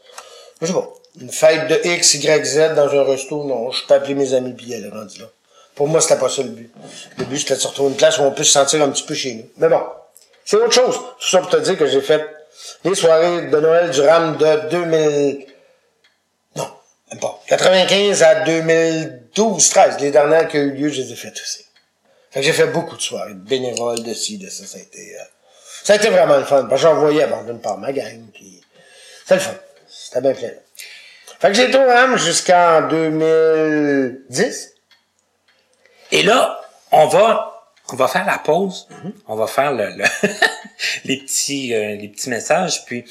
Je sais pas. Une fête de X, Y, Z dans un resto, non, je peux appeler mes amis puis y aller rendu là. Pour moi, c'était pas ça le but. Le but, c'était de se retrouver une place où on peut se sentir un petit peu chez nous. Mais bon, c'est autre chose. Tout ça pour te dire que j'ai fait les soirées de Noël du RAM de 2000... Non, même pas. 95 à 2012, 13. Les dernières qui ont eu lieu, je les ai faites aussi. Fait que j'ai fait beaucoup de soirées, de bénévoles, de ci, de ça. Ça a été, euh, ça a été vraiment le fun. Parce que j'en voyais, bon, d'une part, ma gang, puis c'était le fun. C'était bien plein. Fait que j'ai été au RAM jusqu'en 2010. Et là, on va, on va faire la pause. On va faire le, le- *laughs* les petits, euh, les petits messages. Puis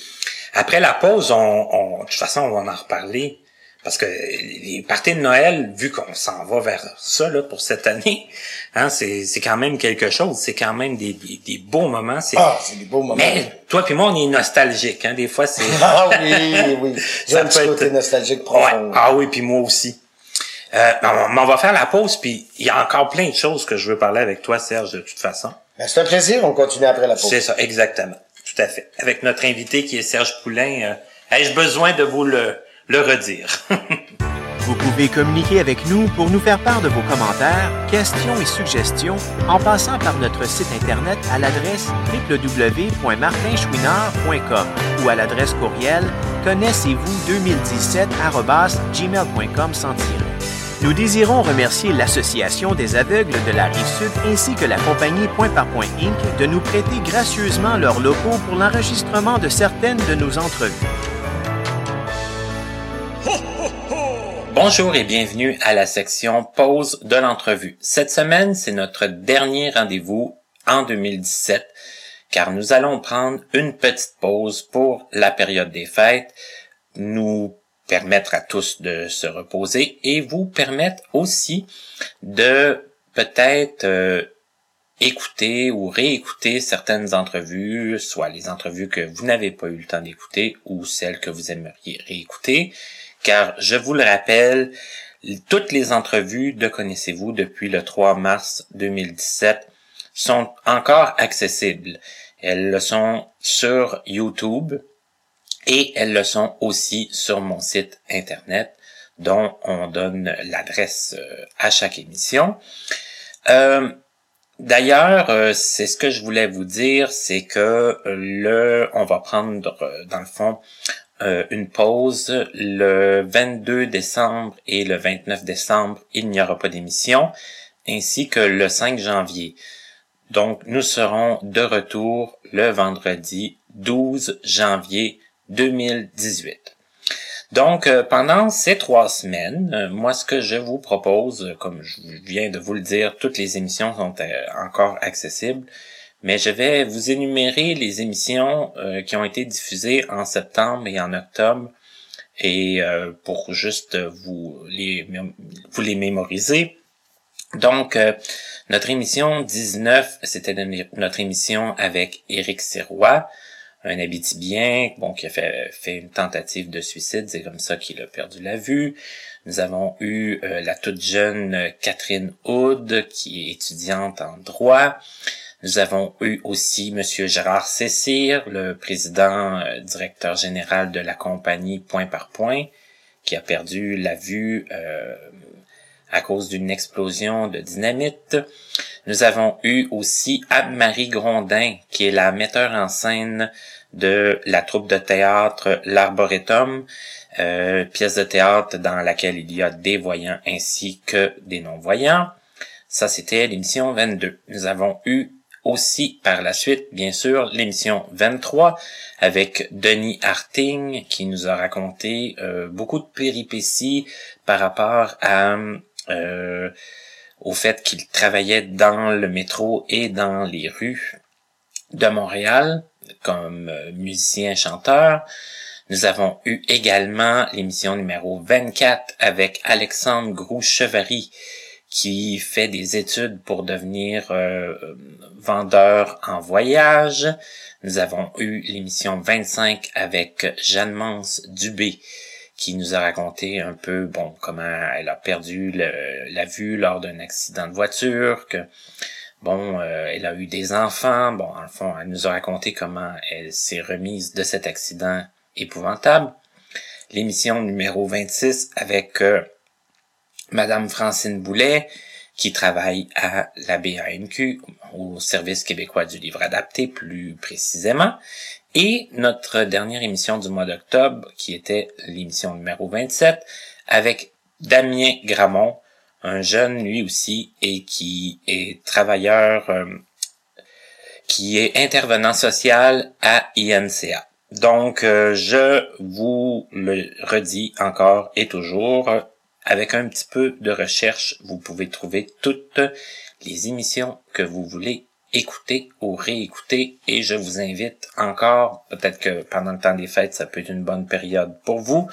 après la pause, on, on- de toute façon, on va en reparler. Parce que les parties de Noël, vu qu'on s'en va vers ça là, pour cette année, hein, c'est, c'est quand même quelque chose. C'est quand même des, des, des beaux moments. C'est, Ah, c'est des beaux moments. mais toi puis moi, on est nostalgique. Hein, des fois, c'est. *laughs* Ah oui, oui. *laughs* Ça J'aime ce peut côté être- nostalgique Ouais. Ah oui, puis moi aussi. Euh, on, on va faire la pause, puis il y a encore plein de choses que je veux parler avec toi, Serge, de toute façon. Ben, c'est un plaisir, on continue après la pause. C'est ça, exactement. Tout à fait. Avec notre invité qui est Serge Poulain, euh, ai-je besoin de vous le, le redire? *laughs* Vous pouvez communiquer avec nous pour nous faire part de vos commentaires, questions et suggestions en passant par notre site Internet à l'adresse www.martinchouinard.com ou à l'adresse courriel connaissez-vous 2017-gmail.com sans tirer. Nous désirons remercier l'Association des aveugles de la Rive-Sud ainsi que la compagnie Point par Point Inc. de nous prêter gracieusement leurs locaux pour l'enregistrement de certaines de nos entrevues. Bonjour et bienvenue à la section pause de l'entrevue. Cette semaine, c'est notre dernier rendez-vous en 2017 car nous allons prendre une petite pause pour la période des fêtes, nous permettre à tous de se reposer et vous permettre aussi de peut-être euh, écouter ou réécouter certaines entrevues, soit les entrevues que vous n'avez pas eu le temps d'écouter ou celles que vous aimeriez réécouter car je vous le rappelle, toutes les entrevues de Connaissez-vous depuis le 3 mars 2017 sont encore accessibles. Elles le sont sur YouTube et elles le sont aussi sur mon site internet dont on donne l'adresse euh, à chaque émission. Euh, D'ailleurs, euh, c'est ce que je voulais vous dire, c'est que le, on va prendre dans le fond euh, une pause le 22 décembre et le 29 décembre, il n'y aura pas d'émission, ainsi que le 5 janvier. Donc, nous serons de retour le vendredi 12 janvier 2018. Donc, euh, pendant ces trois semaines, euh, moi, ce que je vous propose, comme je viens de vous le dire, toutes les émissions sont encore accessibles, mais je vais vous énumérer les émissions euh, qui ont été diffusées en septembre et en octobre, et euh, pour juste vous les, vous les mémoriser. Donc, euh, notre émission 19, c'était notre émission avec Éric Sirois. un Abitibien, bon, qui a fait, fait une tentative de suicide, c'est comme ça qu'il a perdu la vue. Nous avons eu euh, la toute jeune Catherine Hood, qui est étudiante en droit. Nous avons eu aussi Monsieur Gérard Cessire, le président euh, directeur général de la compagnie Point par Point, qui a perdu la vue euh, à cause d'une explosion de dynamite. Nous avons eu aussi Anne-Marie Grondin, qui est la metteur en scène de la troupe de théâtre L'Arboretum, euh, pièce de théâtre dans laquelle il y a des voyants ainsi que des non-voyants. Ça, c'était l'émission 22. Nous avons eu aussi par la suite, bien sûr, l'émission 23 avec Denis Harting qui nous a raconté euh, beaucoup de péripéties par rapport à euh, au fait qu'il travaillait dans le métro et dans les rues de Montréal comme euh, musicien-chanteur. Nous avons eu également l'émission numéro 24 avec Alexandre Groux-Chevary qui fait des études pour devenir euh, vendeur en voyage. Nous avons eu l'émission 25 avec Jeanne Mance Dubé qui nous a raconté un peu bon comment elle a perdu la vue lors d'un accident de voiture, que bon, euh, elle a eu des enfants, bon, en fond, elle nous a raconté comment elle s'est remise de cet accident épouvantable. L'émission numéro 26 avec euh, Madame Francine Boulet, qui travaille à la BANQ, au Service québécois du livre adapté plus précisément, et notre dernière émission du mois d'octobre, qui était l'émission numéro 27, avec Damien Gramont, un jeune lui aussi, et qui est travailleur, euh, qui est intervenant social à INCA. Donc, euh, je vous le redis encore et toujours, avec un petit peu de recherche, vous pouvez trouver toutes les émissions que vous voulez écouter ou réécouter et je vous invite encore, peut-être que pendant le temps des fêtes, ça peut être une bonne période pour vous,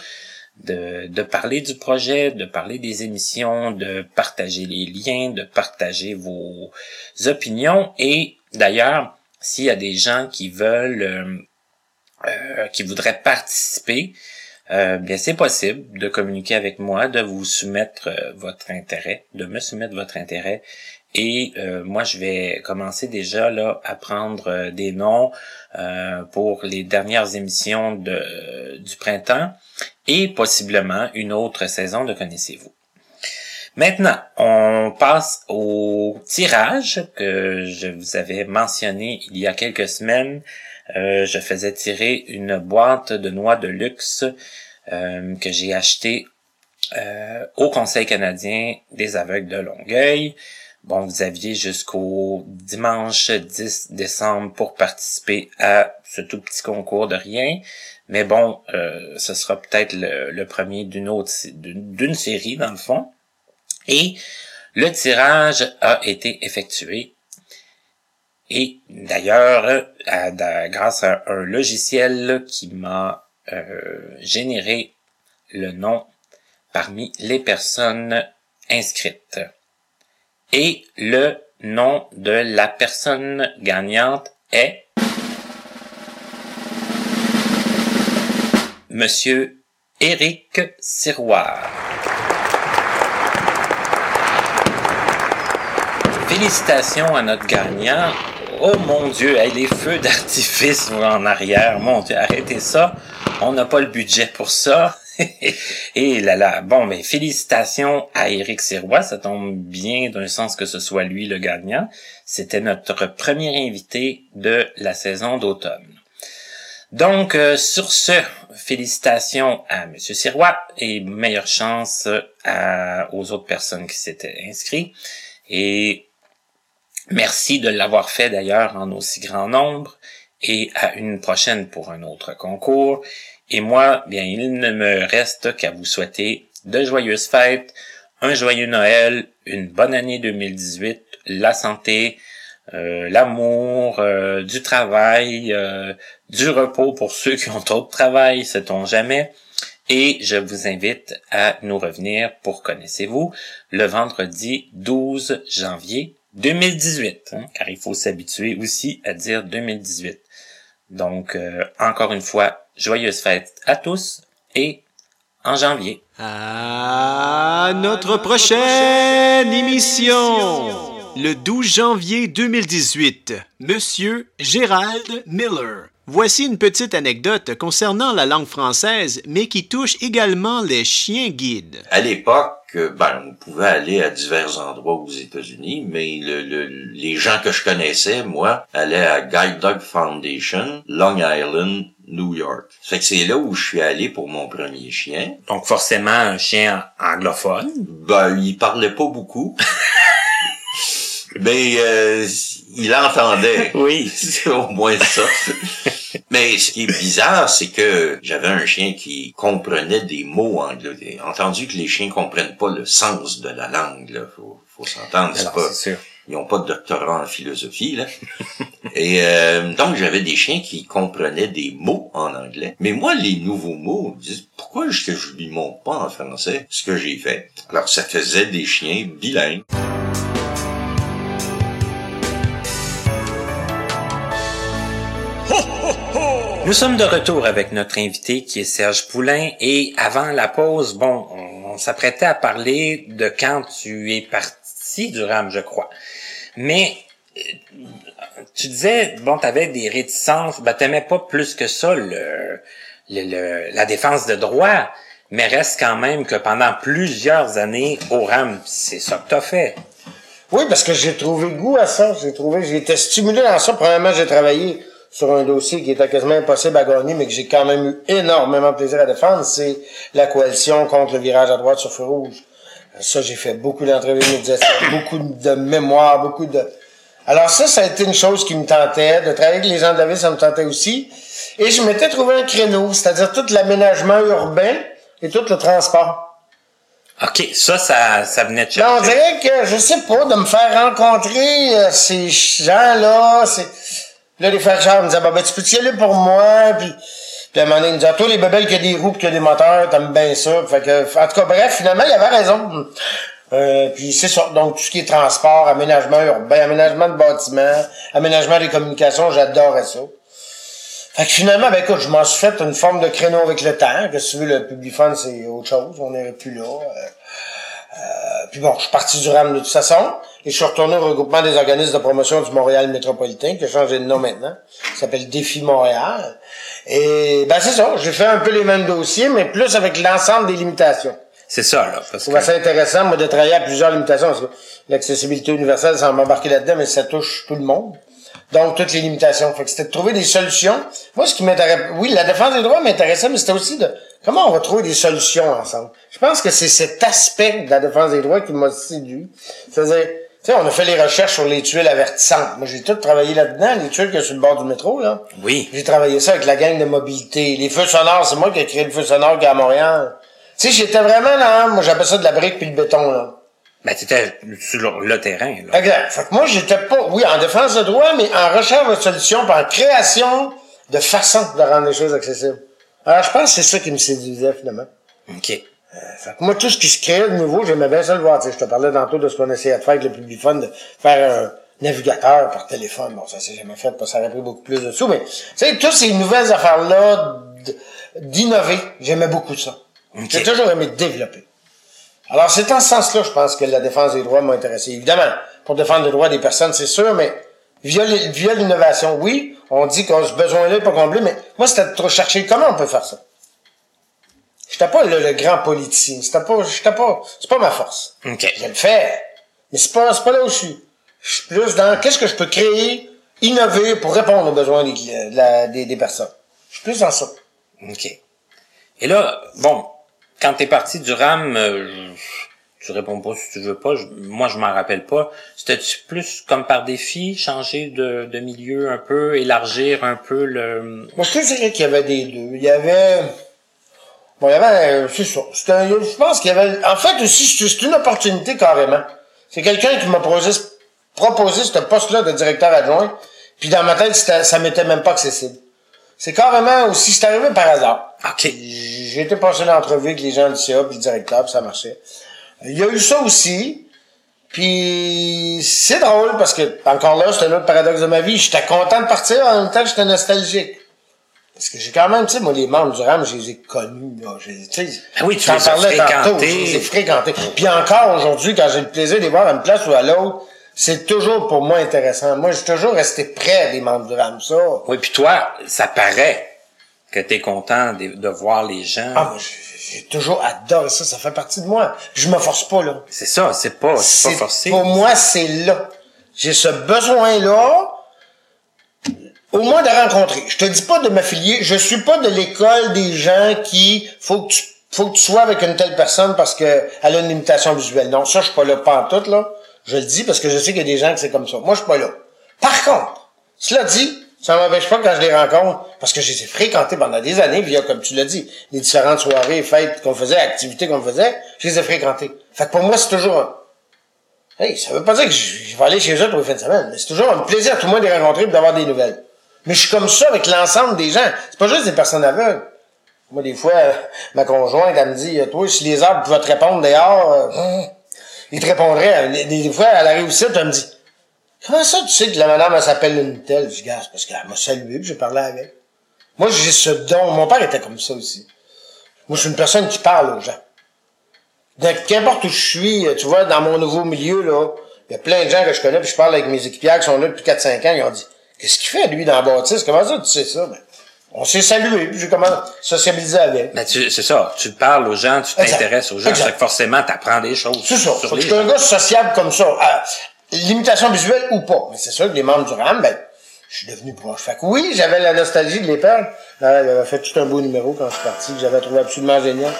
de, de parler du projet, de parler des émissions, de partager les liens, de partager vos opinions. Et d'ailleurs, s'il y a des gens qui veulent, euh, euh, qui voudraient participer, euh, bien c'est possible de communiquer avec moi, de vous soumettre votre intérêt, de me soumettre votre intérêt et euh, moi, je vais commencer déjà là à prendre euh, des noms euh, pour les dernières émissions de, du printemps et possiblement une autre saison de Connaissez-vous. Maintenant, on passe au tirage que je vous avais mentionné il y a quelques semaines. Je faisais tirer une boîte de noix de luxe que j'ai acheté au Conseil canadien des aveugles de Longueuil. Bon, vous aviez jusqu'au dimanche 10 décembre pour participer à ce tout petit concours de rien. Mais bon, euh, ce sera peut-être le, premier d'une d'une série dans le fond. Et le tirage a été effectué. Et d'ailleurs, grâce à un logiciel qui m'a euh, généré le nom parmi les personnes inscrites. Et le nom de la personne gagnante est Monsieur Éric Siroir. Félicitations à notre gagnant. Oh mon Dieu, les feux d'artifice en arrière. Mon Dieu, arrêtez ça. On n'a pas le budget pour ça. *laughs* Et là là, bon, mais félicitations à Éric Sirois, ça tombe bien d'un sens que ce soit lui le gagnant. C'était notre premier invité de la saison d'automne. Donc, euh, sur ce, félicitations à Monsieur Sirois et meilleure chance à, aux autres personnes qui s'étaient inscrites. Et merci de l'avoir fait d'ailleurs en aussi grand nombre et à une prochaine pour un autre concours. Et moi, bien, il ne me reste qu'à vous souhaiter de joyeuses fêtes, un joyeux Noël, une bonne année 2018, la santé, euh, l'amour, euh, du travail, euh, du repos pour ceux qui ont trop de travail, sait-on jamais. Et je vous invite à nous revenir pour Connaissez-vous le vendredi 12 janvier 2018, hein, car il faut s'habituer aussi à dire 2018. Donc, euh, encore une fois, joyeuses fêtes à tous et en janvier. À notre prochaine émission! Le 12 janvier 2018, Monsieur Gérald Miller. Voici une petite anecdote concernant la langue française, mais qui touche également les chiens guides. À l'époque, ben, on pouvait aller à divers endroits aux États-Unis, mais le, le, les gens que je connaissais, moi, allaient à Guide Dog Foundation, Long Island, New York. Fait que c'est là où je suis allé pour mon premier chien. Donc forcément un chien anglophone. Ben, il parlait pas beaucoup. *laughs* Mais euh, il entendait. *laughs* Oui. C'est au moins ça. Mais ce qui est bizarre, c'est que j'avais un chien qui comprenait des mots anglais. Entendu que les chiens comprennent pas le sens de la langue, là. Faut, faut s'entendre. C'est pas. sûr. Ils ont pas de doctorat en philosophie, là. Et euh, donc, j'avais des chiens qui comprenaient des mots en anglais. Mais moi, les nouveaux mots, me disent, pourquoi est-ce que je lui montre pas en français? Ce que j'ai fait? Alors, ça faisait des chiens bilingues. Nous sommes de retour avec notre invité qui est Serge Poulain et avant la pause, bon, on, s'apprêtait à parler de quand tu es parti du RAM, je crois. Mais euh, tu disais, bon, tu des réticences, ben t'aimais pas plus que ça le, le, le- la défense de droit, mais reste quand même que pendant plusieurs années au RAM, c'est ça que t'as fait. Oui, parce que j'ai trouvé goût à ça. J'ai trouvé, j'ai été stimulé dans ça. Premièrement, j'ai travaillé sur un dossier qui était quasiment impossible à gagner, mais que j'ai quand même eu énormément de plaisir à défendre. C'est la coalition contre le virage à droite sur feu rouge. Ça, j'ai fait beaucoup d'entrevues médiatiques, beaucoup de mémoires, beaucoup de... Alors ça, ça a été une chose qui me tentait. De travailler avec les gens de la ville, ça me tentait aussi. Et je m'étais trouvé un créneau, c'est-à-dire tout l'aménagement urbain et tout le transport. OK, ça, ça, ça venait de Là, on chercher. dirait que, je sais pas, de me faire rencontrer euh, ces gens-là, c'est... Là, les frères Charles me disaient, bah, ben, tu peux y aller pour moi, puis... Puis à un moment donné, ils me disaient, toi, les bébelles qui a des roues pis qui a des moteurs, t'aimes bien ça. Fait que, en tout cas, bref, finalement, il avait raison. Euh, puis c'est ça. Donc, tout ce qui est transport, aménagement urbain, aménagement de bâtiments, aménagement des communications, j'adorais ça. Fait que finalement, ben écoute, je m'en suis fait une forme de créneau avec le temps. Que si tu veux, le Publifund, c'est autre chose. On n'est plus là. Euh, euh, puis bon, je suis parti du RAM de toute façon. Et je suis retourné au regroupement des organismes de promotion du Montréal métropolitain, qui a changé de nom maintenant. Ça s'appelle Défi Montréal. Et ben c'est ça, j'ai fait un peu les mêmes dossiers, mais plus avec l'ensemble des limitations. C'est ça, là. Parce Je que... ça intéressant, moi, de travailler à plusieurs limitations, parce que l'accessibilité universelle, ça m'embarquer là-dedans, mais ça touche tout le monde. Donc, toutes les limitations. Fait que c'était de trouver des solutions. Moi, ce qui m'intéressait, oui, la défense des droits m'intéressait, mais c'était aussi de comment on va trouver des solutions ensemble? Je pense que c'est cet aspect de la défense des droits qui m'a séduit. C'est-à-dire, tu sais, on a fait les recherches sur les tuiles avertissantes. Moi, j'ai tout travaillé là-dedans, les tuiles qu'il y a sur le bord du métro, là. Oui. J'ai travaillé ça avec la gang de mobilité. Les feux sonores, c'est moi qui ai créé le feu sonore qui est à Montréal. Tu sais, j'étais vraiment là, moi j'appelle ça de la brique puis le béton, là. Ben, t'étais sur le, terrain, là. Exact. Fait que moi, j'étais pas, oui, en défense de droit, mais en recherche de solutions, puis en création de façon de rendre les choses accessibles. Alors, je pense que c'est ça qui me séduisait, finalement. OK. Moi, tout ce qui se créait de nouveau, j'aimais bien ça le voir. Je te parlais tantôt de ce qu'on essayait de faire avec le Publifund, de faire un navigateur par téléphone. Bon, ça s'est jamais fait, parce que ça aurait pris beaucoup plus de sous, mais, tu sais, toutes ces nouvelles affaires-là d'innover, j'aimais beaucoup ça. J'ai toujours aimé développer. Alors, c'est en ce sens-là, je pense que la défense des droits m'a intéressé. Évidemment, pour défendre les droits des personnes, c'est sûr, mais via, l'innovation, oui, on dit qu'on a ce besoin-là n'est pas comblé, mais moi, c'était de chercher comment on peut faire ça. J'étais pas le, le grand politicien. C'était pas, j'étais pas, c'est pas ma force. OK. Je le fais. Mais c'est pas, c'est pas là où je suis. Je suis plus dans qu'est-ce que je peux créer, innover pour répondre aux besoins des, de la- des, des personnes. Je suis plus dans ça. OK. Et là, bon, quand t'es parti du RAM, euh, tu réponds pas si tu veux pas. je- moi, je m'en rappelle pas. C'était-tu plus comme par défi, changer de, de milieu un peu, élargir un peu le... Moi, je te dirais qu'il y avait des deux. Il y avait, bon, il y avait, c'est ça. C'était un- je pense qu'il y avait, en fait, aussi, c'est une opportunité carrément. C'est quelqu'un qui m'a proposé, ce- proposé ce poste-là de directeur adjoint. Puis dans ma tête, c'était- ça m'était même pas accessible. C'est carrément aussi, c'est arrivé par hasard. OK. J'ai été passé l'entrevue avec les gens du CA puis le directeur, puis ça marchait. Il y a eu ça aussi. Puis c'est drôle parce que encore là, c'est un autre paradoxe de ma vie. J'étais content de partir, en même temps j'étais nostalgique. Parce que j'ai quand même, tu sais, moi, les membres du RAM, je les ai connus, là. Je, tu sais, Ah oui, tu les as parlais tantôt, fréquentés. je les ai fréquentés. Puis encore aujourd'hui, quand j'ai le plaisir de les voir à une place ou à l'autre, c'est toujours pour moi intéressant. Moi, j'ai toujours resté près des membres du RAM, ça. Oui, puis toi, ça paraît que t'es content de, de voir les gens. Ah, moi, j'ai toujours adoré ça, ça fait partie de moi. Je me force pas, là. C'est ça, c'est pas, c'est pas forcé. Pour moi, c'est là. J'ai ce besoin-là, au moins de rencontrer. Je te dis pas de m'affilier. Je suis pas de l'école des gens qui, faut que tu, faut que tu sois avec une telle personne parce que elle a une limitation visuelle. Non, ça, je suis pas là pas en tout, là. Je le dis parce que je sais qu'il y a des gens que c'est comme ça. Moi, je suis pas là. Par contre, cela dit, ça m'empêche pas quand je les rencontre, parce que je les ai fréquentés pendant des années, via, comme tu l'as dit, les différentes soirées, fêtes qu'on faisait, activités qu'on faisait, je les ai fréquentés. Fait que pour moi, c'est toujours un, Hey, ça veut pas dire que je, vais aller chez eux tous les fins de semaine, mais c'est toujours un plaisir tout le monde de les rencontrer et d'avoir des nouvelles. Mais je suis comme ça avec l'ensemble des gens. C'est pas juste des personnes aveugles. Moi, des fois, euh, ma conjointe, elle me dit, euh, toi, si les arbres pouvaient te répondre dehors, euh, hum, ils te répondraient. Des, fois, elle arrive ici, elle me dit, comment ça, tu sais que la madame, elle s'appelle une telle? Je dis, parce qu'elle m'a salué, puis j'ai parlé avec. Moi, j'ai ce don. Mon père était comme ça aussi. Moi, je suis une personne qui parle aux gens. Donc, qu'importe où je suis, tu vois, dans mon nouveau milieu, là, il y a plein de gens que je connais, puis je parle avec mes équipiers qui sont là depuis 4-5 ans, ils ont dit, qu'est-ce qu'il fait, lui, dans la bâtisse? Comment ça, tu sais ça? Ben, on s'est salué, puis j'ai commencé à sociabiliser avec. Ben, tu, c'est ça. Tu parles aux gens, tu t'intéresses aux gens. Fait que forcément, t'apprends des choses. C'est ça. sur que les je suis un gars sociable comme ça. Ah, limitation visuelle ou pas. Mais c'est sûr que les membres du RAM, ben, je suis devenu proche. Fait que oui, j'avais la nostalgie de les perdre. Euh, il avait fait tout un beau numéro quand je suis parti, que j'avais trouvé absolument génial.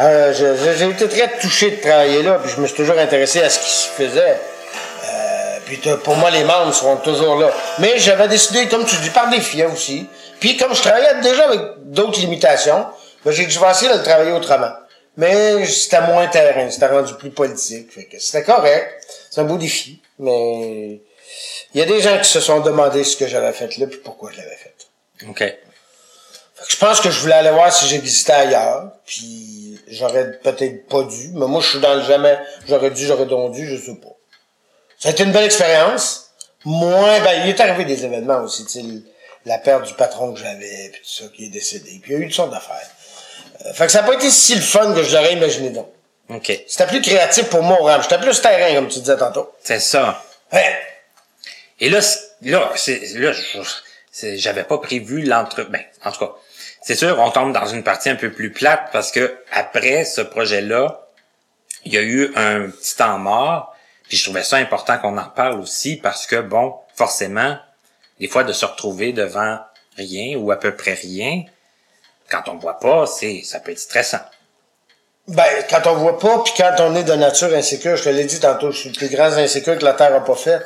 Euh, j'ai été très touché de travailler là, puis je me suis toujours intéressé à ce qui se faisait. Puis pour moi, les membres seront toujours là. Mais j'avais décidé, comme tu dis, par défi aussi. Puis comme je travaillais déjà avec d'autres limitations, ben, j'ai vais essayer de le travailler autrement. Mais c'était moins terrain, c'était rendu plus politique. Fait que c'était correct. C'est un beau défi. Mais il y a des gens qui se sont demandé ce que j'avais fait là, puis pourquoi je l'avais fait. OK. Fait que je pense que je voulais aller voir si j'existais ailleurs, puis j'aurais peut-être pas dû, mais moi je suis dans le jamais, j'aurais dû, j'aurais donc dû, je sais pas. Ça a été une belle expérience. Moins, ben, il est arrivé des événements aussi, tu sais, la perte du patron que j'avais, puis tout ça, qui est décédé, puis il y a eu toutes sortes d'affaires. Euh, fait que ça n'a pas été si le fun que je l'aurais imaginé donc. OK. C'était plus créatif pour moi au RAM. J'étais plus terrain, comme tu disais tantôt. C'est ça. Ouais. Et là, là, c'est, là, j'avais pas prévu l'entre, ben, en tout cas, c'est sûr, on tombe dans une partie un peu plus plate parce que après ce projet-là, il y a eu un petit temps mort. Puis je trouvais ça important qu'on en parle aussi parce que bon, forcément, des fois de se retrouver devant rien ou à peu près rien, quand on voit pas, c'est, ça peut être stressant. Ben, quand on voit pas, puis quand on est de nature insécure, je te l'ai dit tantôt, je suis le plus grand insécure que la Terre a pas fait.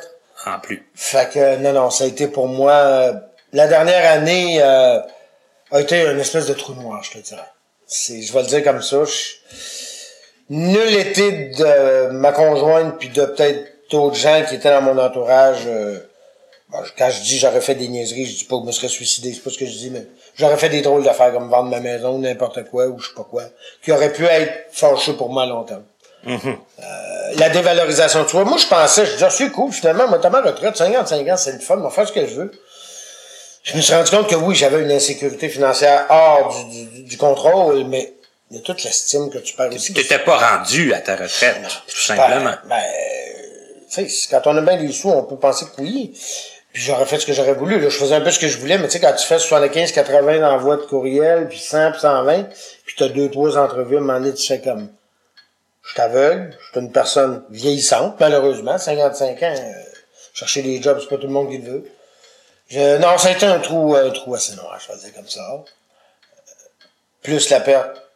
En plus. Fait que, non, non, ça a été pour moi, euh, la dernière année, euh, a été une espèce de trou noir, je te dirais. C'est, je vais le dire comme ça. je- nul été de ma conjointe puis de peut-être d'autres gens qui étaient dans mon entourage, euh, bon, quand je dis j'aurais fait des niaiseries, je dis pas que je me serais suicidé, c'est pas ce que je dis, mais j'aurais fait des drôles d'affaires comme vendre ma maison, ou n'importe quoi, ou je sais pas quoi, qui aurait pu être fâcheux pour moi à long terme. Euh, la dévalorisation de soi. Moi, je pensais, je disais, ah, c'est cool, finalement, moi, t'as ma retraite, 55 ans, c'est le fun, on va faire ce que je veux. Je me suis rendu compte que oui, j'avais une insécurité financière hors du, du, du contrôle, mais il y a toute l'estime que tu perds aussi. Tu t'étais pas rendu à ta retraite, tout simplement. Ben, ben, tu sais, quand on a bien des sous, on peut penser que oui. Puis j'aurais fait ce que j'aurais voulu. Là, je faisais un peu ce que je voulais, mais tu sais, quand tu fais 75, 80 d'envois de courriel, puis 100, puis 120, puis t'as deux, trois entrevues, à un moment donné, tu fais comme, je suis aveugle, je suis une personne vieillissante, malheureusement, 55 ans, euh, chercher des jobs, c'est pas tout le monde qui le veut. Je, non, ça a été un trou, un trou assez noir, je vais dire comme ça. Euh, plus la perte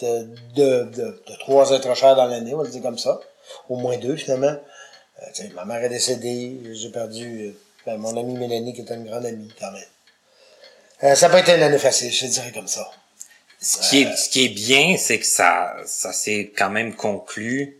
de, de, de, de trois êtres chers dans l'année, on va le dire comme ça. Au moins deux, finalement. Euh, ma mère est décédée, j'ai perdu euh, ben, mon amie Mélanie, qui était une grande amie, quand même. Euh, ça n'a pas été une année facile, je te dirais comme ça. Ce qui est, ce qui est bien, c'est que ça, ça s'est quand même conclu.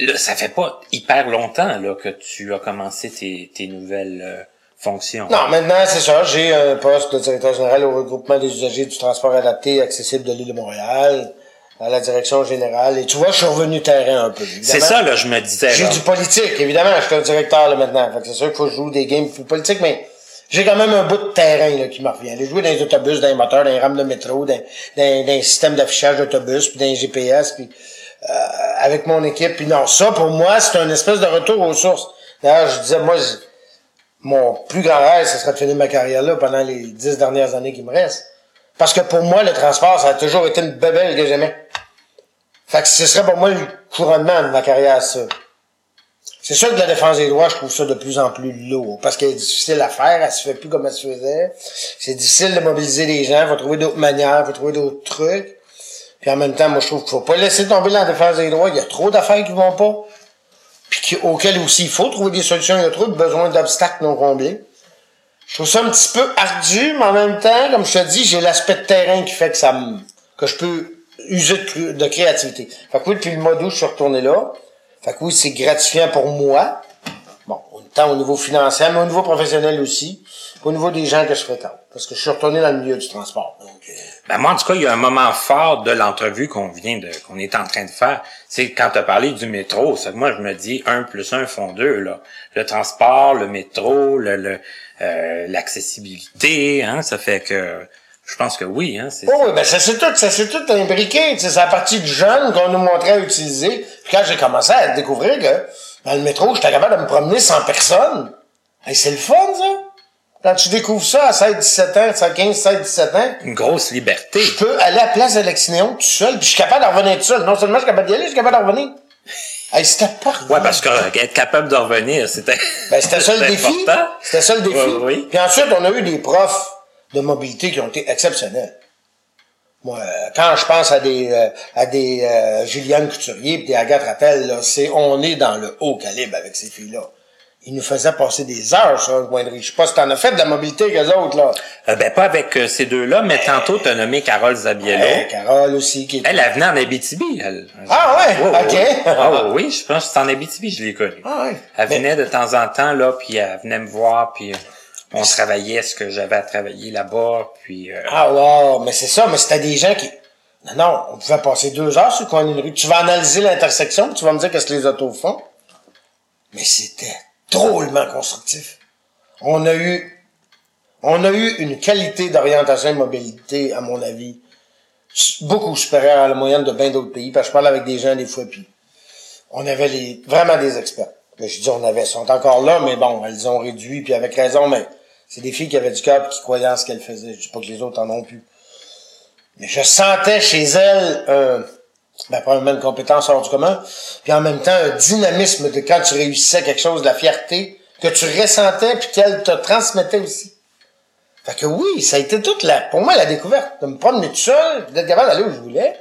Là, ça fait pas hyper longtemps là que tu as commencé tes, tes nouvelles euh, fonctions. Non, maintenant, c'est ça. J'ai un poste de directeur général au regroupement des usagers du transport adapté accessible de l'île de Montréal, à la direction générale. Et tu vois, je suis revenu terrain un peu. C'est ça là, je me disais. J'ai du politique, évidemment. Je suis un directeur là maintenant. Fait que c'est sûr qu'il faut que je joue des games plus politiques, mais J'ai quand même un bout de terrain là, qui me revient. Aller jouer dans les autobus, dans les moteurs, dans les rames de métro, dans, dans, dans les systèmes d'affichage d'autobus, puis dans les GPS, puis euh, avec mon équipe. Puis non, ça, pour moi, c'est un espèce de retour aux sources. D'ailleurs, je disais, moi, mon plus grand rêve, ce serait de finir ma carrière là pendant les dix dernières années qui me restent. Parce que pour moi, le transport, ça a toujours été une bébelle que j'aimais. Fait que ce serait pour moi le couronnement de ma carrière, ça. C'est sûr que la défense des droits, je trouve ça de plus en plus lourd. Parce qu'elle est difficile à faire, elle se fait plus comme elle se faisait. C'est difficile de mobiliser les gens, faut trouver d'autres manières, faut trouver d'autres trucs. Puis en même temps, moi, je trouve qu'il faut pas laisser tomber la défense des droits. Il y a trop d'affaires qui vont pas. Puis auxquelles aussi, il faut trouver des solutions. Il y a trop de besoins d'obstacles non comblés. Je trouve ça un petit peu ardu, mais en même temps, comme je te dis, j'ai l'aspect de terrain qui fait que ça me, que je peux user de, créativité. Fait que oui, depuis le mois d'août, je suis retourné là. Fait que oui, c'est gratifiant pour moi. Bon, autant au niveau financier, mais au niveau professionnel aussi. Au niveau des gens que je fréquente. Parce que je suis retourné dans le milieu du transport. Donc, euh, Ben moi, en tout cas, il y a un moment fort de l'entrevue qu'on vient de, qu'on est en train de faire. C'est quand tu as parlé du métro. Que moi, je me dis un plus un font deux, là. Le transport, le métro, le, le, l'accessibilité, hein. Ça fait que, je pense que oui, hein. C'est, Oh oui, ben ça s'est tout, ça s'est tout imbriqué. C'est la partie de jeune qu'on nous montrait à utiliser. Puis quand j'ai commencé à découvrir que dans le métro, j'étais capable de me promener sans personne. Hey, c'est le fun, ça. Quand tu découvres ça à 16, 17 ans, à 15, 16, 17 ans, une grosse liberté. je peux aller à la place de l'Axinéon tout seul, puis je suis capable de revenir tout seul. Non seulement je suis capable d'y aller, je suis capable de revenir. Hey, c'était pas Ouais, parce que euh, capable de revenir, c'était. Ben, c'était ça le *laughs* défi. C'était ça le défi. Ouais, oui. Puis ensuite, on a eu des profs de mobilité qui ont été exceptionnels. Moi, euh, quand je pense à des euh, à des euh, Juliane Couturier pis des Agathe Rattel, là, c'est on est dans le haut calibre avec ces filles-là. Ils nous faisaient passer des heures sur un coin de rue. Je sais pas si t'en as fait de la mobilité avec eux autres, là. Euh, ben, pas avec euh, ces deux-là, mais tantôt, t'as nommé Carole Zabiello. Carole aussi, qui est... Elle, elle venait en Abitibi, elle. Ah ouais, ok. *laughs* Ah ouais, oui, je pense que c'est en Abitibi, je l'ai connue. Ah ouais. Elle Mais- venait de temps en temps, là, puis elle venait me voir, puis euh, on travaillait ce que j'avais à travailler là-bas, puis... euh, Ah wow, mais c'est ça, mais c'était des gens qui... Non, non, on pouvait passer deux heures sur le coin d'une rue. Tu vas analyser l'intersection, tu vas me dire qu'est-ce que les autos font. Mais c'était drôlement constructif. On a eu... On a eu une qualité d'orientation et de mobilité, à mon avis, beaucoup supérieure à la moyenne de bien d'autres pays, parce que je parle avec des gens des fois, puis on avait vraiment des experts. Mais je dis on avait, sont encore là, mais bon, elles ont réduit, puis avec raison, mais c'est des filles qui avaient du cœur qui croyaient en ce qu'elles faisaient. Je dis pas que les autres en ont plus. Mais je sentais chez elles un, ben, probablement une compétence hors du commun, puis en même temps un dynamisme de quand tu réussissais quelque chose, de la fierté que tu ressentais puis qu'elle te transmettait aussi. Fait que oui, ça a été toute la, pour moi, la découverte, de me promener tout seul, d'être capable d'aller où je voulais.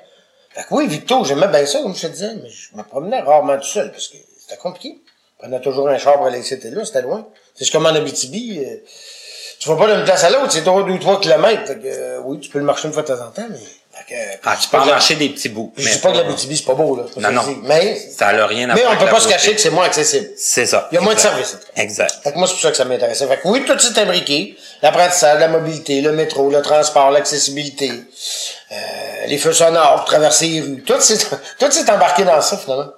Fait que oui, Victo, j'aimais bien ça, comme je te disais, mais je me promenais rarement tout seul, parce que c'était compliqué. Je prenais toujours un char pour aller et là, c'était loin. C'est comme en Abitibi, euh, tu vas pas d'une place à l'autre, c'est toujours 2-3 kilomètres. Fait que, euh, oui, tu peux le marcher une fois de temps en temps, mais... Que, Ah, tu peux en marcher des petits bouts. Je dis pas que l'Abitibi, c'est pas beau, là. Non, non. Mais, Ça n'a rien à mais on peut la pas se cacher que c'est moins accessible. C'est ça. Il y a moins de services. Exact. Fait que moi, c'est pour ça que ça m'intéressait. Fait que oui, tout s'est imbriqué. L'apprentissage, la mobilité, le métro, le transport, l'accessibilité, euh, les feux sonores traverser les rues. Tout s'est, *laughs* tout s'est embarqué dans ça, finalement.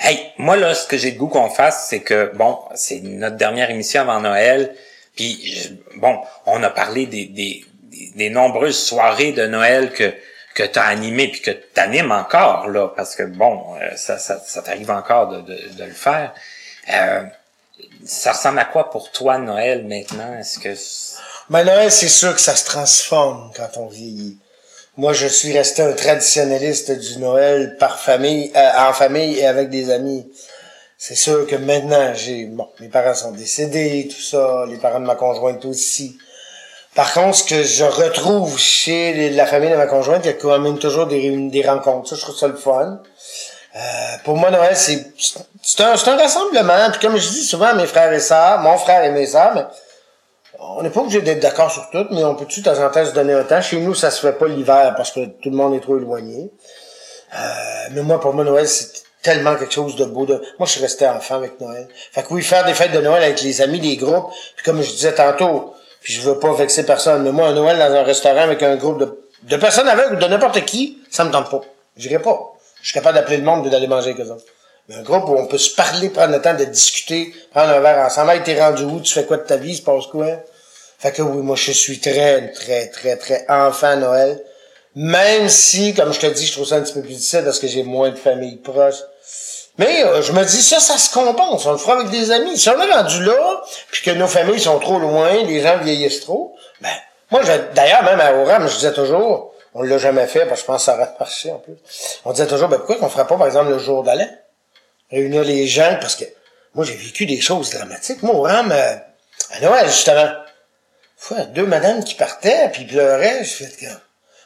Hey, moi là, ce que j'ai le goût qu'on fasse, c'est que bon, c'est notre dernière émission avant Noël. Puis bon, on a parlé des, des, des, nombreuses soirées de Noël que que tu as animées puis que tu animes encore là, parce que bon, euh, ça, ça, ça t'arrive encore de, de, de le faire. Euh, ça ressemble à quoi pour toi Noël maintenant? Est-ce que Mais Noël, c'est sûr que ça se transforme quand on vieillit. Moi, je suis resté un traditionnaliste du Noël par famille, euh, en famille et avec des amis. C'est sûr que maintenant, j'ai, bon, mes parents sont décédés, tout ça, les parents de ma conjointe aussi. Par contre, ce que je retrouve chez la famille de ma conjointe, il y a quand même toujours des, rencontres. Ça, je trouve ça le fun. Euh, pour moi, Noël, c'est, un, un rassemblement. Puis comme je dis souvent à mes frères et sœurs, mon frère et mes sœurs, mais on n'est pas obligé d'être d'accord sur tout, mais on peut-tu de temps en temps se donner un temps. Chez nous, ça se fait pas l'hiver parce que tout le monde est trop éloigné. Euh, mais moi, pour moi, Noël, c'est tellement quelque chose de beau. Moi, je suis resté enfant avec Noël. Fait que oui, faire des fêtes de Noël avec les amis, des groupes. Puis comme je disais tantôt, puis je veux pas vexer personne, mais moi, un Noël dans un restaurant avec un groupe de, de personnes aveugles ou de n'importe qui, ça me tente pas. J'irai pas. Je suis capable d'appeler le monde et d'aller manger avec eux autres. Mais un groupe où on peut se parler, prendre le temps de discuter, prendre un verre ensemble. T'es rendu où? Tu fais quoi de ta vie? Il se passe quoi? Fait que oui, moi, je suis très, très, très, très enfant Noël. Même si, comme je te dis, je trouve ça un petit peu plus difficile parce que j'ai moins de famille proche. Mais euh, je me dis, ça, ça se compense. On le fera avec des amis. Si on est rendu là, puis que nos familles sont trop loin, les gens vieillissent trop, ben, moi, d'ailleurs, même à Oram, je disais toujours, on l'a jamais fait, parce que je pense que ça aurait *laughs* marché en plus. On disait toujours, ben, pourquoi qu'on ferait pas, par exemple, le jour d'Alain? Réunir les gens, parce que moi, j'ai vécu des choses dramatiques. Moi, au Ram, euh, à Noël, justement, fois, deux madames qui partaient, puis pleuraient, je fais que...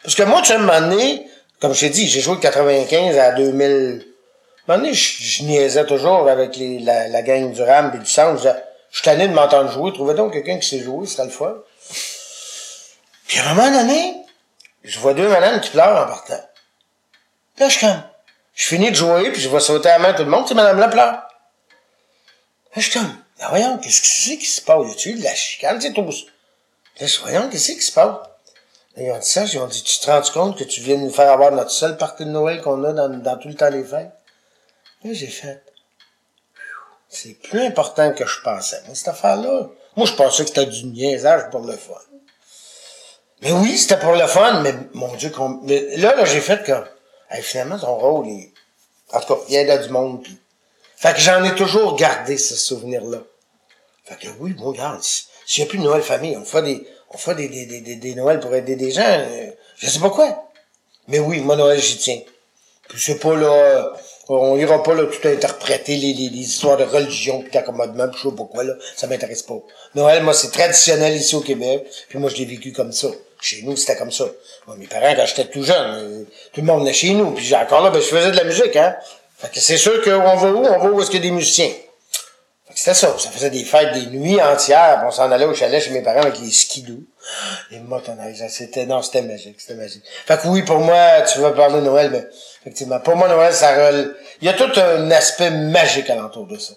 Parce que moi, tu sais, à un comme je t'ai dit, j'ai joué de 95 à 2000... Un moment donné, je, je niaisais toujours avec les, la, la gang du RAM et du centre. Je disais, je suis tanné de m'entendre jouer. Trouvez donc quelqu'un qui sait jouer, c'était le fun. Puis à un moment donné, je vois deux madames qui pleurent en partant. Là, je comme... Je finis de jouer, puis je vois sauter à la main tout le monde, ces madames-là pleurent. Là, je suis comme... Voyons, qu'est-ce que c'est qui se passe? Y a-tu de la chicane, c'est tout ça? Là, je voyons, qu'est-ce qui se passe? Ils ont dit ça, ils ont dit, tu te rends compte que tu viens de nous faire avoir notre seule partie de Noël qu'on a dans, dans tout le temps des fêtes? Là, j'ai fait, c'est plus important que je pensais, mais cette affaire-là. Moi, je pensais que c'était du niaisage pour le fun. Mais oui, c'était pour le fun, mais mon Dieu, mais là, là, j'ai fait que, hey, finalement, ton rôle est, en tout cas, il y a du monde, puis, fait que j'en ai toujours gardé ce souvenir-là. Fait que oui, bon, regarde, si- s'il n'y a plus de Noël famille, on fera des, on fera des, des, des, des, Noëls pour aider des gens, euh, je sais pas quoi. Mais oui, moi, Noël, j'y tiens. Puis c'est pas là, on ira pas là tout interpréter les, les, les histoires de religion puis d'accommodement puis je sais pas quoi là, ça m'intéresse pas. Noël, moi, c'est traditionnel ici au Québec, puis moi, je l'ai vécu comme ça. Chez nous, c'était comme ça. Moi, mes parents, quand j'étais tout jeune, euh, tout le monde venait chez nous, puis j'ai- encore là, ben, je faisais de la musique, hein. Fait que c'est sûr qu'on va où? On va où est-ce qu'il y a des musiciens? C'était ça. Ça faisait des fêtes, des nuits entières. On s'en allait au chalet chez mes parents avec les skidoo. Les motoneiges. C'était, non, c'était magique. C'était magique. Fait que oui, pour moi, tu vas parler de Noël, mais effectivement, pour moi, Noël, ça rel... Il y a tout un aspect magique alentour de ça.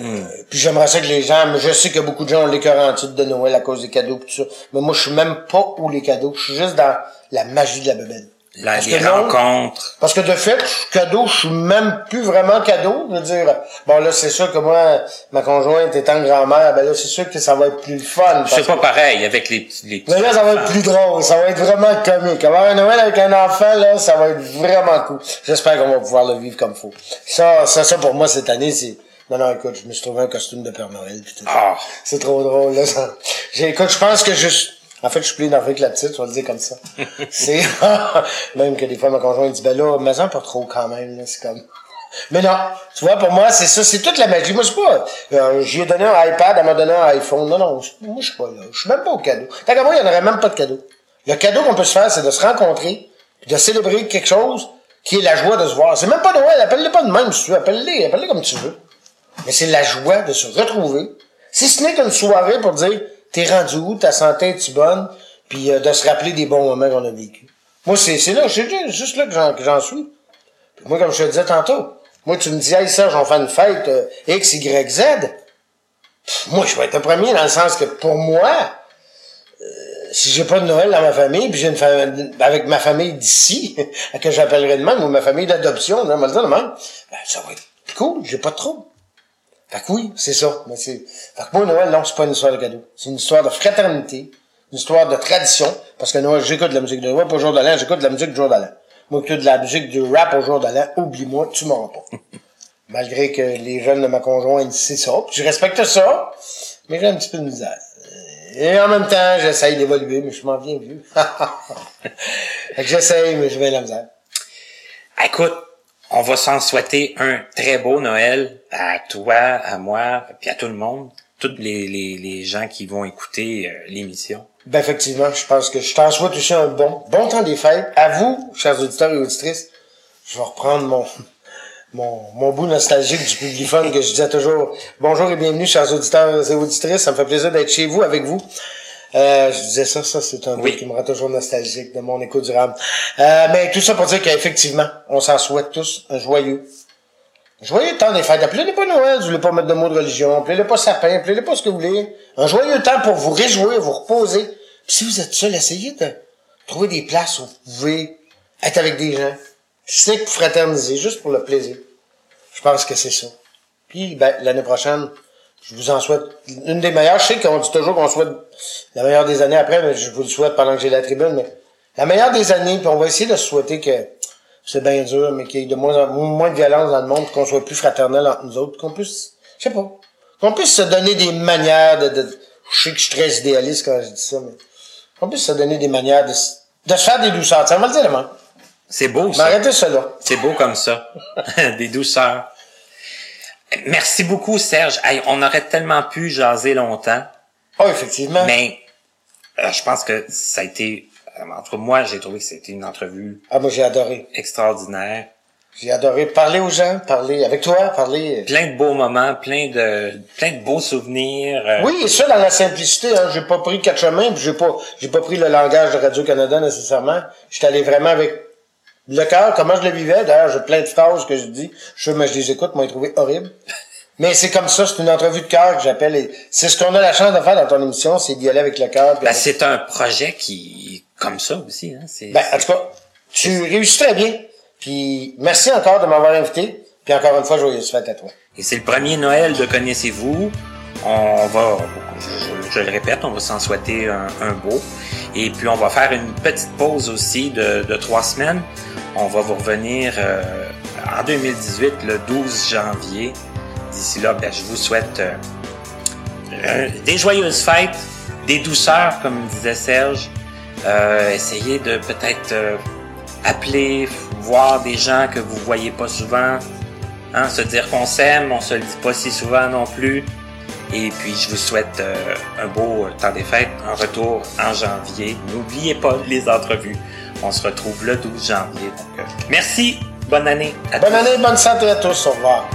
Euh, puis j'aimerais ça que les gens, mais je sais que beaucoup de gens ont l'écœur en titre de Noël à cause des cadeaux pis tout ça. Mais moi, je suis même pas où les cadeaux. Je suis juste dans la magie de la bebelle. La, Parce les que rencontres. parce que de fait, je- cadeau, je suis même plus vraiment cadeau. Je veux dire, bon là, c'est sûr que moi, ma conjointe étant grand-mère, ben là, c'est sûr que ça va être plus fun. C'est pas que- pareil avec les petits, les petits Mais là, ça va être plus drôle, ça va être vraiment comique. Avoir un Noël avec un enfant, là, ça va être vraiment cool. J'espère qu'on va pouvoir le vivre comme faut. Ça, ça, ça pour moi cette année, c'est. Non, non, écoute, je me suis trouvé un costume de Père Noël. Ah. C'est trop drôle, là. Ça. J'ai, écoute, je pense que je En fait, je suis plus énervé que la petite, je vais le dire comme ça. *laughs* c'est, *laughs* même que des fois, ma conjointe dit, ben là, mais en pas trop quand même, là, c'est comme. *laughs* Mais non, tu vois, pour moi, c'est ça, c'est toute la magie. Moi, je sais pas, euh, j'y ai donné un iPad, elle m'a donné un iPhone. Non, non, moi, je suis pas là. Je suis même pas au cadeau. Tant qu'à moi, il y en aurait même pas de cadeau. Le cadeau qu'on peut se faire, c'est de se rencontrer, puis de célébrer quelque chose qui est la joie de se voir. C'est même pas Noël, appelle-les pas de même si tu veux, appelle-les, appelle-les comme tu veux. Mais c'est la joie de se retrouver. Si ce n'est qu'une soirée pour dire, t'es rendu où, ta santé est-tu bonne, puis euh, de se rappeler des bons moments qu'on a vécu. Moi, c'est, c'est là, c'est juste- là que j'en, suis. Puis moi, comme je te disais tantôt, moi, tu me dis, hey, Serge, on fait une fête euh, X, Y, Z. Moi, je vais être le premier dans le sens que pour moi, euh, si j'ai pas de Noël dans ma famille, puis j'ai une famille, avec ma famille d'ici, *laughs* que j'appellerais de même, ou ma famille d'adoption, on va ben, ça va être cool, j'ai pas de trouble. Fait que oui, c'est ça. Mais c'est... Fait que moi, Noël, non, c'est pas une histoire de cadeau. C'est une histoire de fraternité, une histoire de tradition. Parce que Noël, j'écoute de la musique de Noël, pas au jour de l'an, j'écoute de la musique du jour de l'an. Moi, écoute de la musique du rap au jour de l'an, oublie-moi, tu m'auras pas. *laughs* Malgré que les jeunes de ma conjointe, c'est ça. Puis je respecte ça, mais j'ai un petit peu de misère. Et en même temps, j'essaye d'évoluer, mais je m'en viens vieux. *laughs* fait que j'essaye, mais je vais la misère. Écoute, on va s'en souhaiter un très beau Noël à toi, à moi, puis à tout le monde, tous les, les, gens qui vont écouter euh, l'émission. Ben effectivement, je pense que je t'en souhaite aussi un bon, bon temps des fêtes. À vous, chers auditeurs et auditrices, je vais reprendre mon, mon, mon bout nostalgique du publiphone que je disais toujours. Bonjour et bienvenue, chers auditeurs et auditrices. Ça me fait plaisir d'être chez vous, avec vous. Euh, je disais ça, ça c'est un Oui. qui me rend toujours nostalgique de mon écho durable. Euh, mais tout ça pour dire qu'effectivement, on s'en souhaite tous un joyeux, Joyeux temps des fêtes. Appelez-les pas Noël, vous voulez pas mettre de mots de religion. Appelez-les pas sapin, appelez-les pas ce que vous voulez. Un joyeux temps pour vous réjouir, vous reposer. Puis si vous êtes seul, essayez de trouver des places où vous pouvez être avec des gens. Si ce n'est que pour fraterniser, juste pour le plaisir. Je pense que c'est ça. Puis, ben, l'année prochaine, je vous en souhaite une des meilleures. Je sais qu'on dit toujours qu'on souhaite la meilleure des années après, mais je vous le souhaite pendant que j'ai la tribune. Mais la meilleure des années, puis on va essayer de se souhaiter que c'est bien dur, mais qu'il y ait de moins en moins de violence dans le monde, qu'on soit plus fraternel entre nous autres, qu'on puisse, je sais pas, qu'on puisse se donner des manières de, de je sais que je suis très idéaliste quand je dis ça, mais qu'on puisse se donner des manières de, de se faire des douceurs. Ça va le dire, C'est beau, Mais ça. arrêtez là. C'est beau comme ça. *laughs* Des douceurs. Merci beaucoup, Serge. Hey, on aurait tellement pu jaser longtemps, Oh, effectivement. mais euh, je pense que ça a été, euh, entre moi, j'ai trouvé que c'était une entrevue Ah, moi, j'ai adoré. extraordinaire. J'ai adoré parler aux gens, parler avec toi, parler. Plein de beaux moments, plein de, plein de beaux souvenirs. euh, Oui, et ça dans la simplicité, hein. J'ai pas pris quatre chemins, j'ai pas, j'ai pas pris le langage de Radio-Canada nécessairement. J'étais allé vraiment avec le cœur, comment je le vivais. D'ailleurs, j'ai plein de phrases que je dis. Je sais, mais je les écoute, moi, les trouvé horribles. Mais c'est comme ça, c'est une entrevue de cœur que j'appelle. et C'est ce qu'on a la chance de faire dans ton émission, c'est d'y aller avec le cœur. Ben, c'est un projet qui, comme ça aussi, hein. C'est, Ben, en tout cas, tu réussis très bien. Puis merci encore de m'avoir invité. Puis encore une fois, joyeuse fête à toi. Et c'est le premier Noël de Connaissez-vous. On va, je, je le répète, on va s'en souhaiter un, un beau. Et puis on va faire une petite pause aussi de, de trois semaines. On va vous revenir euh, en 2018, le 12 janvier. D'ici là, ben, je vous souhaite euh, des joyeuses fêtes, des douceurs, comme disait Serge. Euh, essayez de peut-être appeler, voir des gens que vous voyez pas souvent. Hein, se dire qu'on s'aime, on se le dit pas si souvent non plus. Et puis je vous souhaite un beau temps des fêtes, un retour en janvier. N'oubliez pas les entrevues. On se retrouve le 12 janvier. Donc, euh, merci, bonne année à Bonne tous. année, bonne santé à tous. Au revoir.